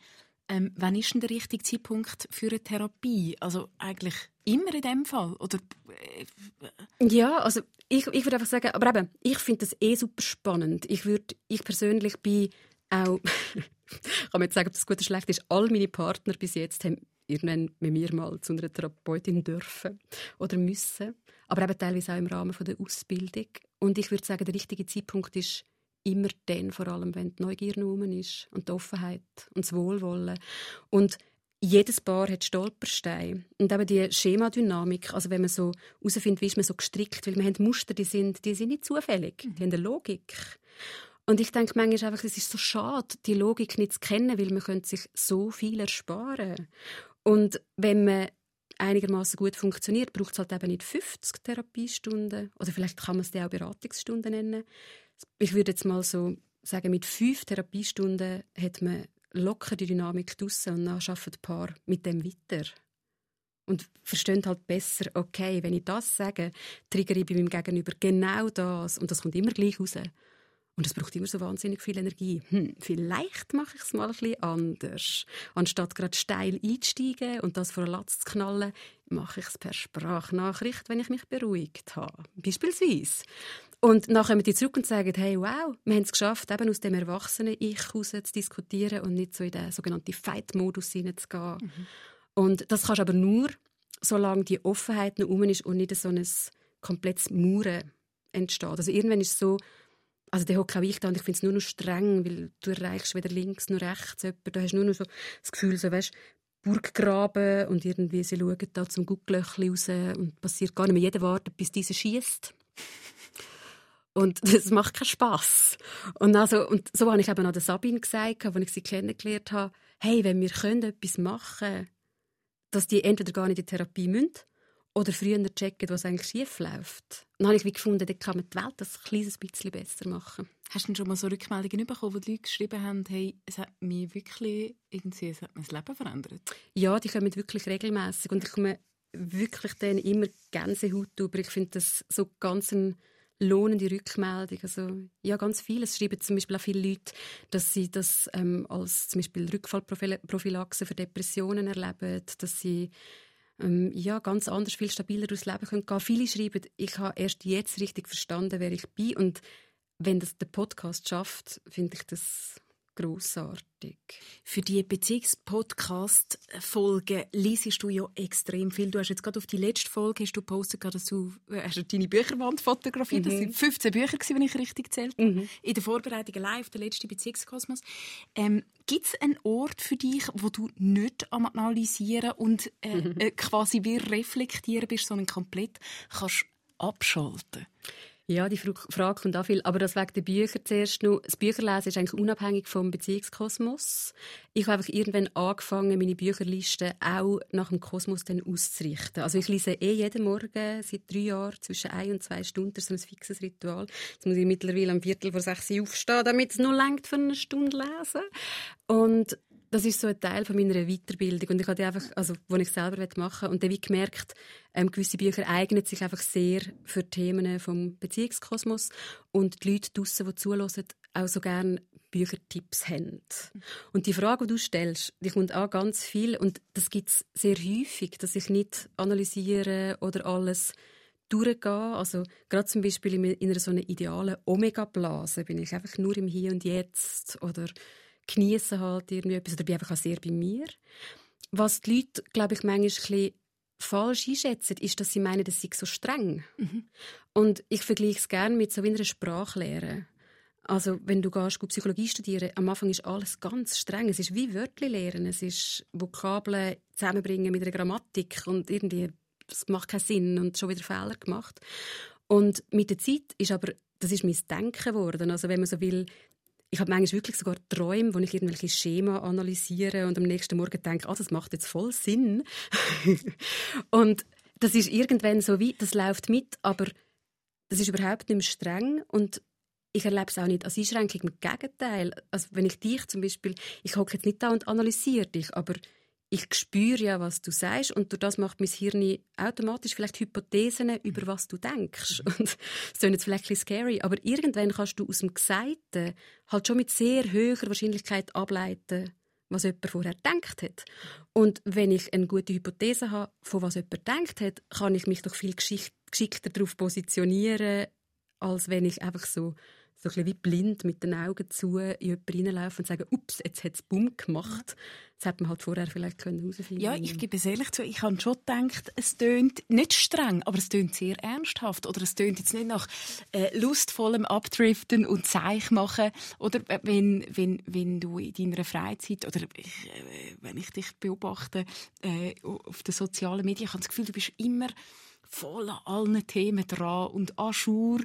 Ähm, wann ist denn der richtige Zeitpunkt für eine Therapie? Also eigentlich immer in dem Fall? Oder, äh, ja, also ich, ich würde einfach sagen, aber eben, ich finde das eh super spannend. Ich, würd, ich persönlich bin auch, kann man jetzt sagen, ob das gut oder schlecht ist, all meine Partner bis jetzt haben irgendwann mit mir mal zu einer Therapeutin dürfen oder müssen. Aber eben teilweise auch im Rahmen der Ausbildung. Und ich würde sagen, der richtige Zeitpunkt ist immer dann, vor allem wenn die Neugier rum ist und die Offenheit und das Wohlwollen. Und jedes Paar hat Stolpersteine. Und eben die Schemadynamik, also wenn man so herausfindet, wie ist man so gestrickt, weil wir haben Muster, die sind, die sind nicht zufällig, die haben eine Logik. Und ich denke manchmal einfach, es ist so schade, die Logik nicht zu kennen, weil man könnte sich so viel ersparen. Und wenn man einigermaßen gut funktioniert, braucht es halt eben nicht 50 Therapiestunden oder vielleicht kann man es auch Beratungsstunden nennen. Ich würde jetzt mal so sagen, mit fünf Therapiestunden hat man locker die Dynamik draussen und dann arbeitet ein Paar mit dem weiter. Und verstehen halt besser, okay, wenn ich das sage, triggere ich bei meinem Gegenüber genau das und das kommt immer gleich raus. Und es braucht immer so wahnsinnig viel Energie. Hm, vielleicht mache ich es mal ein bisschen anders. Anstatt gerade steil einzusteigen und das vor einen Latz zu knallen, mache ich es per Sprachnachricht, wenn ich mich beruhigt habe. Beispielsweise. Und dann kommen die zurück und sagen, hey, wow, wir haben es geschafft, eben aus dem Erwachsenen-Ich heraus zu diskutieren und nicht so in den sogenannten Fight-Modus hineinzugehen. Mhm. Und das kannst du aber nur, solange die Offenheit noch ist und nicht so ein komplettes Mauern entsteht. Also irgendwann ist es so, also der hockt auch ich da und ich finde es nur noch streng, weil du erreichst weder links noch rechts jemanden. Du hast nur noch so das Gefühl, so, weißt, Burggraben und irgendwie sie schauen da zum Gucklöchli raus und passiert gar nicht mehr. Jeder wartet, bis dieser schießt. Und das macht keinen Spass. Und, also, und so habe ich eben an der Sabine gesagt, als ich sie kennengelernt habe, hey, wenn wir können etwas machen können, dass die entweder gar nicht in die Therapie müssen oder früher checken, was eigentlich schief läuft. Dann habe ich wie gefunden, dann kann man die Welt ein kleines bisschen besser machen. Hast du schon mal so Rückmeldungen bekommen, wo die Leute geschrieben haben, hey, es hat mich wirklich irgendwie, es hat mein Leben verändert? Ja, die kommen wirklich regelmäßig und ich komme wirklich dann immer Gänsehaut über. Ich finde das so ganz ein lohnende Rückmeldung. Also, ja, ganz viele. Es schreiben zum Beispiel auch viele Leute, dass sie das ähm, als zum Beispiel Rückfallprophylaxe für Depressionen erleben, dass sie ähm, ja, ganz anders, viel stabiler durchs Leben können gehen. Viele schreiben, ich habe erst jetzt richtig verstanden, wer ich bin. Und wenn das der Podcast schafft, finde ich das grossartig. Für die Beziehungspodcast-Folgen liest du ja extrem viel. Du hast jetzt gerade auf die letzte Folge hast du postet, dass du äh, hast deine Bücherwand fotografiert. Mhm. Das sind 15 Bücher, wenn ich richtig zählt mhm. In der Vorbereitung live, der letzte Beziehungskosmos. Ähm, Gibt es einen Ort für dich, wo du nicht am Analysieren und äh, mhm. äh, quasi wie reflektieren bist, sondern komplett kannst abschalten? Ja, die Frage kommt auch viel. Aber das wegen der Bücher zuerst noch. Das Bücherlesen ist eigentlich unabhängig vom Beziehungskosmos. Ich habe einfach irgendwann angefangen, meine Bücherliste auch nach dem Kosmos dann auszurichten. Also ich lese eh jeden Morgen seit drei Jahren zwischen ein und zwei Stunden. Das ist so ein fixes Ritual. Jetzt muss ich mittlerweile am Viertel vor sechs aufstehen, damit es nur längt für eine Stunde lesen. Und das ist so ein Teil von meiner Weiterbildung und ich habe einfach, also, wo ich selber machen und dann gemerkt, ähm, gewisse Bücher eignen sich einfach sehr für Themen vom Beziehungskosmos und die Leute draussen, die zulassen, auch so gerne Büchertipps haben. Und die Frage, die du stellst, die kommt auch ganz viel und das gibt es sehr häufig, dass ich nicht analysiere oder alles durchgehe. Also gerade zum Beispiel in einer so einer idealen Omega-Blase bin ich einfach nur im Hier und Jetzt oder genieße halt irgendwie etwas oder bin einfach auch sehr bei mir. Was die Leute, glaube ich, manchmal ein bisschen falsch einschätzen, ist, dass sie meinen, das sei so streng. Mhm. Und ich vergleiche es gerne mit so wie einer Sprachlehre. Also, wenn du gehst, Psychologie studieren, am Anfang ist alles ganz streng. Es ist wie Wörter lernen. Es ist Vokabeln zusammenbringen mit einer Grammatik und irgendwie, das macht keinen Sinn und schon wieder Fehler gemacht. Und mit der Zeit ist aber, das ist mein Denken geworden. Also, wenn man so will, ich habe manchmal wirklich sogar Träume, wo ich irgendwelche Schema analysiere und am nächsten Morgen denke, ah, das macht jetzt voll Sinn. und das ist irgendwann so wie, das läuft mit, aber das ist überhaupt nicht mehr streng und ich erlebe es auch nicht als Einschränkung. Im Gegenteil. Also wenn ich dich zum Beispiel, ich hocke jetzt nicht da und analysiere dich, aber ich spüre ja, was du sagst und durch das macht mein Hirn automatisch vielleicht Hypothesen über was du denkst. Mhm. Und das ist jetzt vielleicht ein scary, aber irgendwann kannst du aus dem Gesagten halt schon mit sehr hoher Wahrscheinlichkeit ableiten, was jemand vorher gedacht hat. Und wenn ich eine gute Hypothese habe, von was jemand gedacht hat, kann ich mich doch viel geschickter darauf positionieren, als wenn ich einfach so so ein bisschen wie blind mit den Augen zu in jemanden reinlaufen und sagen, ups, jetzt hat es Bumm gemacht. Das hätte man halt vorher vielleicht herausfinden können. Ja, ich gebe es ehrlich zu, ich habe schon gedacht, es tönt nicht streng, aber es tönt sehr ernsthaft. Oder es tönt jetzt nicht nach äh, lustvollem Abdriften und Zeich machen. Oder äh, wenn, wenn, wenn du in deiner Freizeit, oder ich, äh, wenn ich dich beobachte äh, auf den sozialen Medien, ich habe das Gefühl, du bist immer voll an allen Themen dran und an Schur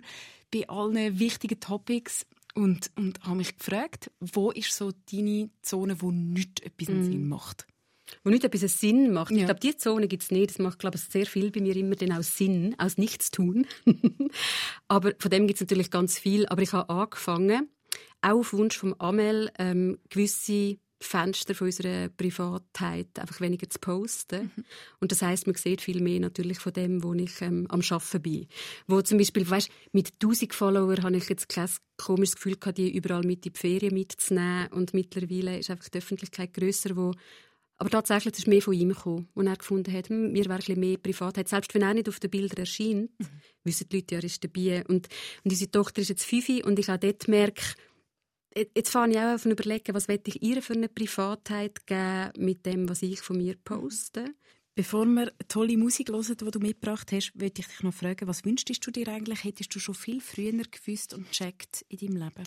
bei allen wichtigen Topics und, und habe mich gefragt, wo ist so deine Zone, wo nicht etwas mm. Sinn macht? Wo nicht etwas Sinn macht. Ja. Ich glaube, diese Zone gibt es nicht. Das macht, glaube ich, sehr viel bei mir immer dann aus Sinn, aus Nichtstun. aber von dem gibt es natürlich ganz viel. Aber ich habe angefangen, auch auf Wunsch von Amel, ähm, gewisse Fenster von unserer Privatheit einfach weniger zu posten. Mhm. Und das heißt, man sieht viel mehr natürlich von dem, wo ich ähm, am Arbeiten bin. Wo zum Beispiel, weißt, mit 1000 Follower habe ich jetzt kein komisches Gefühl gehabt, die überall mit in die Ferien mitzunehmen. Und mittlerweile ist einfach die Öffentlichkeit grösser, wo aber tatsächlich ist mehr von ihm gekommen, wo er gefunden hat, hm, mir wäre ein mehr Privatheit. Selbst wenn er nicht auf den Bildern erscheint, mhm. wissen die Leute, er ist dabei. Und, und unsere Tochter ist jetzt fünf und ich auch dort merke, Jetzt fange ich auch auf überlegen, was ich ihr für eine Privatheit geben mit dem, was ich von mir poste. Bevor wir tolle Musik hören, die du mitgebracht hast, würde ich dich noch fragen, was wünschtest du dir eigentlich? Hättest du schon viel früher gewusst und checkt in deinem Leben?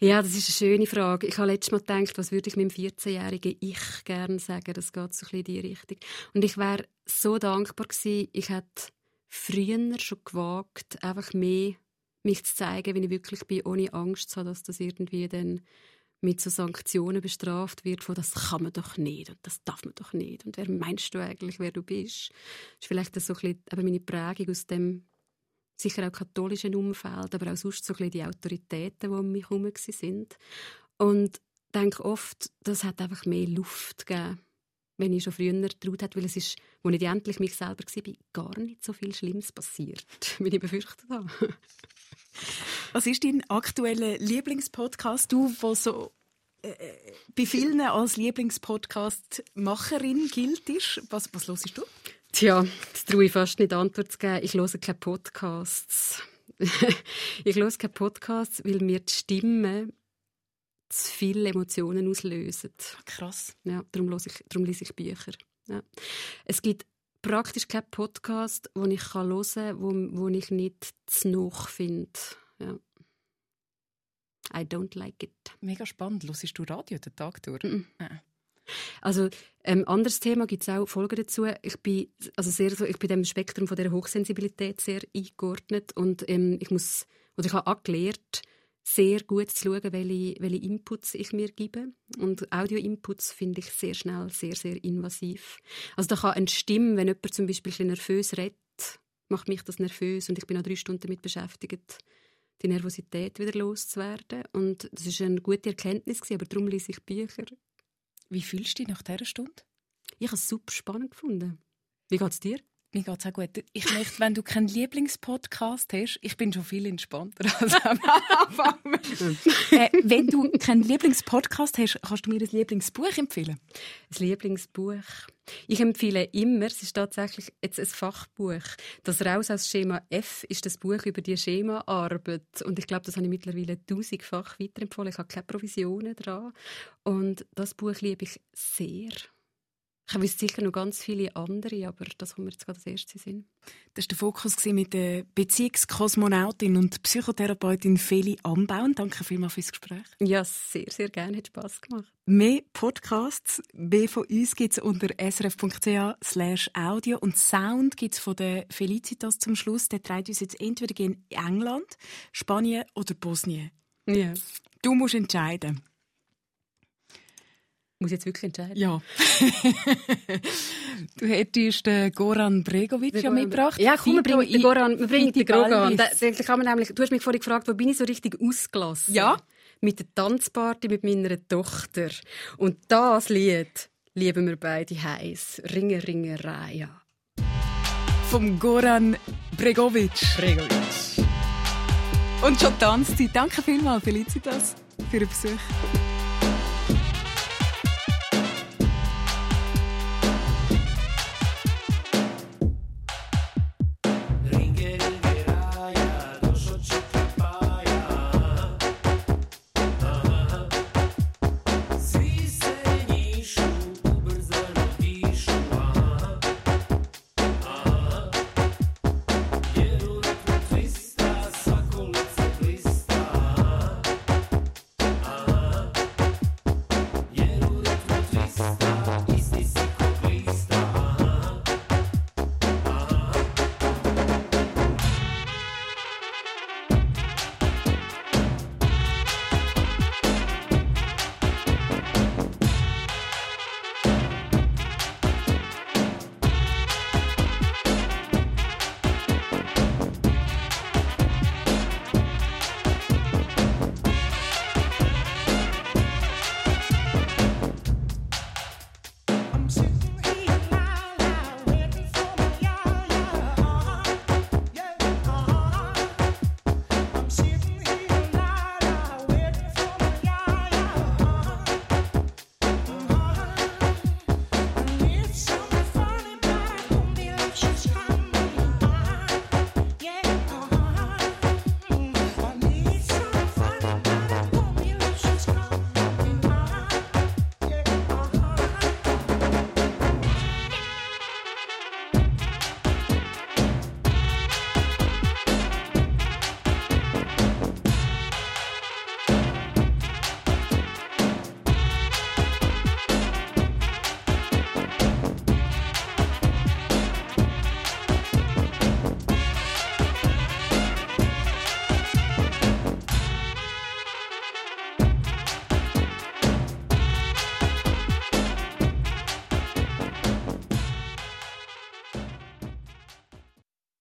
Ja, das ist eine schöne Frage. Ich habe letztes Mal gedacht, was würde ich meinem 14-jährigen Ich gerne sagen? Das geht so ein bisschen in die Richtung. Und ich wäre so dankbar gewesen, ich hätte früher schon gewagt, einfach mehr mich zu zeigen, wie ich wirklich bin, ohne Angst zu dass das irgendwie dann mit so Sanktionen bestraft wird, von das kann man doch nicht und das darf man doch nicht und wer meinst du eigentlich, wer du bist? Das ist vielleicht so ein bisschen meine Prägung aus dem sicher auch katholischen Umfeld, aber auch sonst so ein bisschen die Autoritäten, die um mich herum sind. Und ich denke oft, das hat einfach mehr Luft gegeben, wenn ich schon früher getraut habe, weil es ist, als ich endlich mich selber war, gar nicht so viel Schlimmes passiert, wie ich befürchtet habe. Was ist dein aktueller Lieblingspodcast? Du, wo so äh, bei vielen als Lieblingspodcast-Macherin gilt, was, was hörst du? Tja, das traue ich fast nicht Antwort zu geben. Ich höre keine Podcasts. ich höre keine Podcasts, weil mir die Stimme zu viele Emotionen auslösen. Krass. Ja, darum, lese ich, darum lese ich Bücher. Ja. Es gibt praktisch keinen Podcast, den ich hören kann, wo, wo ich nicht zu noch finde. Ja. I don't like it. Mega spannend. Hörst du Radio den Tag durch? Mm -mm. Also ähm, anderes Thema gibt es auch Folgen dazu. Ich bin also sehr so, ich bin dem Spektrum von der Hochsensibilität sehr eingeordnet und ähm, ich muss oder ich habe angelernt, sehr gut zu schauen, welche, welche Inputs ich mir gebe. Und Audio-Inputs finde ich sehr schnell sehr, sehr invasiv. Also da kann eine Stimme, wenn jemand zum Beispiel ein nervös redet, macht mich das nervös und ich bin auch drei Stunden damit beschäftigt, die Nervosität wieder loszuwerden. Und das ist eine gute Erkenntnis, aber darum lese ich Bücher. Wie fühlst du dich nach dieser Stunde? Ich habe es super spannend gefunden. Wie geht es dir? Mir geht es auch gut. Ich möchte, wenn du keinen Lieblingspodcast hast, ich bin schon viel entspannter als am Anfang. äh, wenn du keinen Lieblingspodcast hast, kannst du mir ein Lieblingsbuch empfehlen? Ein Lieblingsbuch? Ich empfehle immer, es ist tatsächlich jetzt ein Fachbuch. Das Raus aus Schema F ist das Buch über die Schemaarbeit. Und ich glaube, das habe ich mittlerweile tausendfach weiterempfohlen. Ich habe keine Provisionen dran. Und das Buch liebe ich sehr. Ich wüsste sicher noch ganz viele andere, aber das kommt mir jetzt gerade als erstes Sinn. Das war der Fokus mit der Beziehungskosmonautin und Psychotherapeutin Feli Ambauen. Danke vielmals fürs Gespräch. Ja, sehr, sehr gerne. Hat Spass gemacht. Mehr Podcasts, mehr von uns gibt es unter srf.ch audio und Sound gibt es von der Felicitas zum Schluss. Der treibt uns jetzt entweder in England, Spanien oder Bosnien. Ja. Du musst entscheiden. Muss ich jetzt wirklich entscheiden? Ja. du hättest den Goran Bregovic ja mitgebracht. Ja, komm, wir bringen den Goran, wir bringen den Goran. Da, da kann man nämlich, du hast mich vorhin gefragt, wo bin ich so richtig ausgelassen? Ja. Mit der Tanzparty mit meiner Tochter. Und das Lied lieben wir beide heiß. Ringe, Ringe, ja. Vom Goran Bregovic. Bregovic. Und schon Tanzzeit. Danke vielmals, Felicitas, für den Besuch.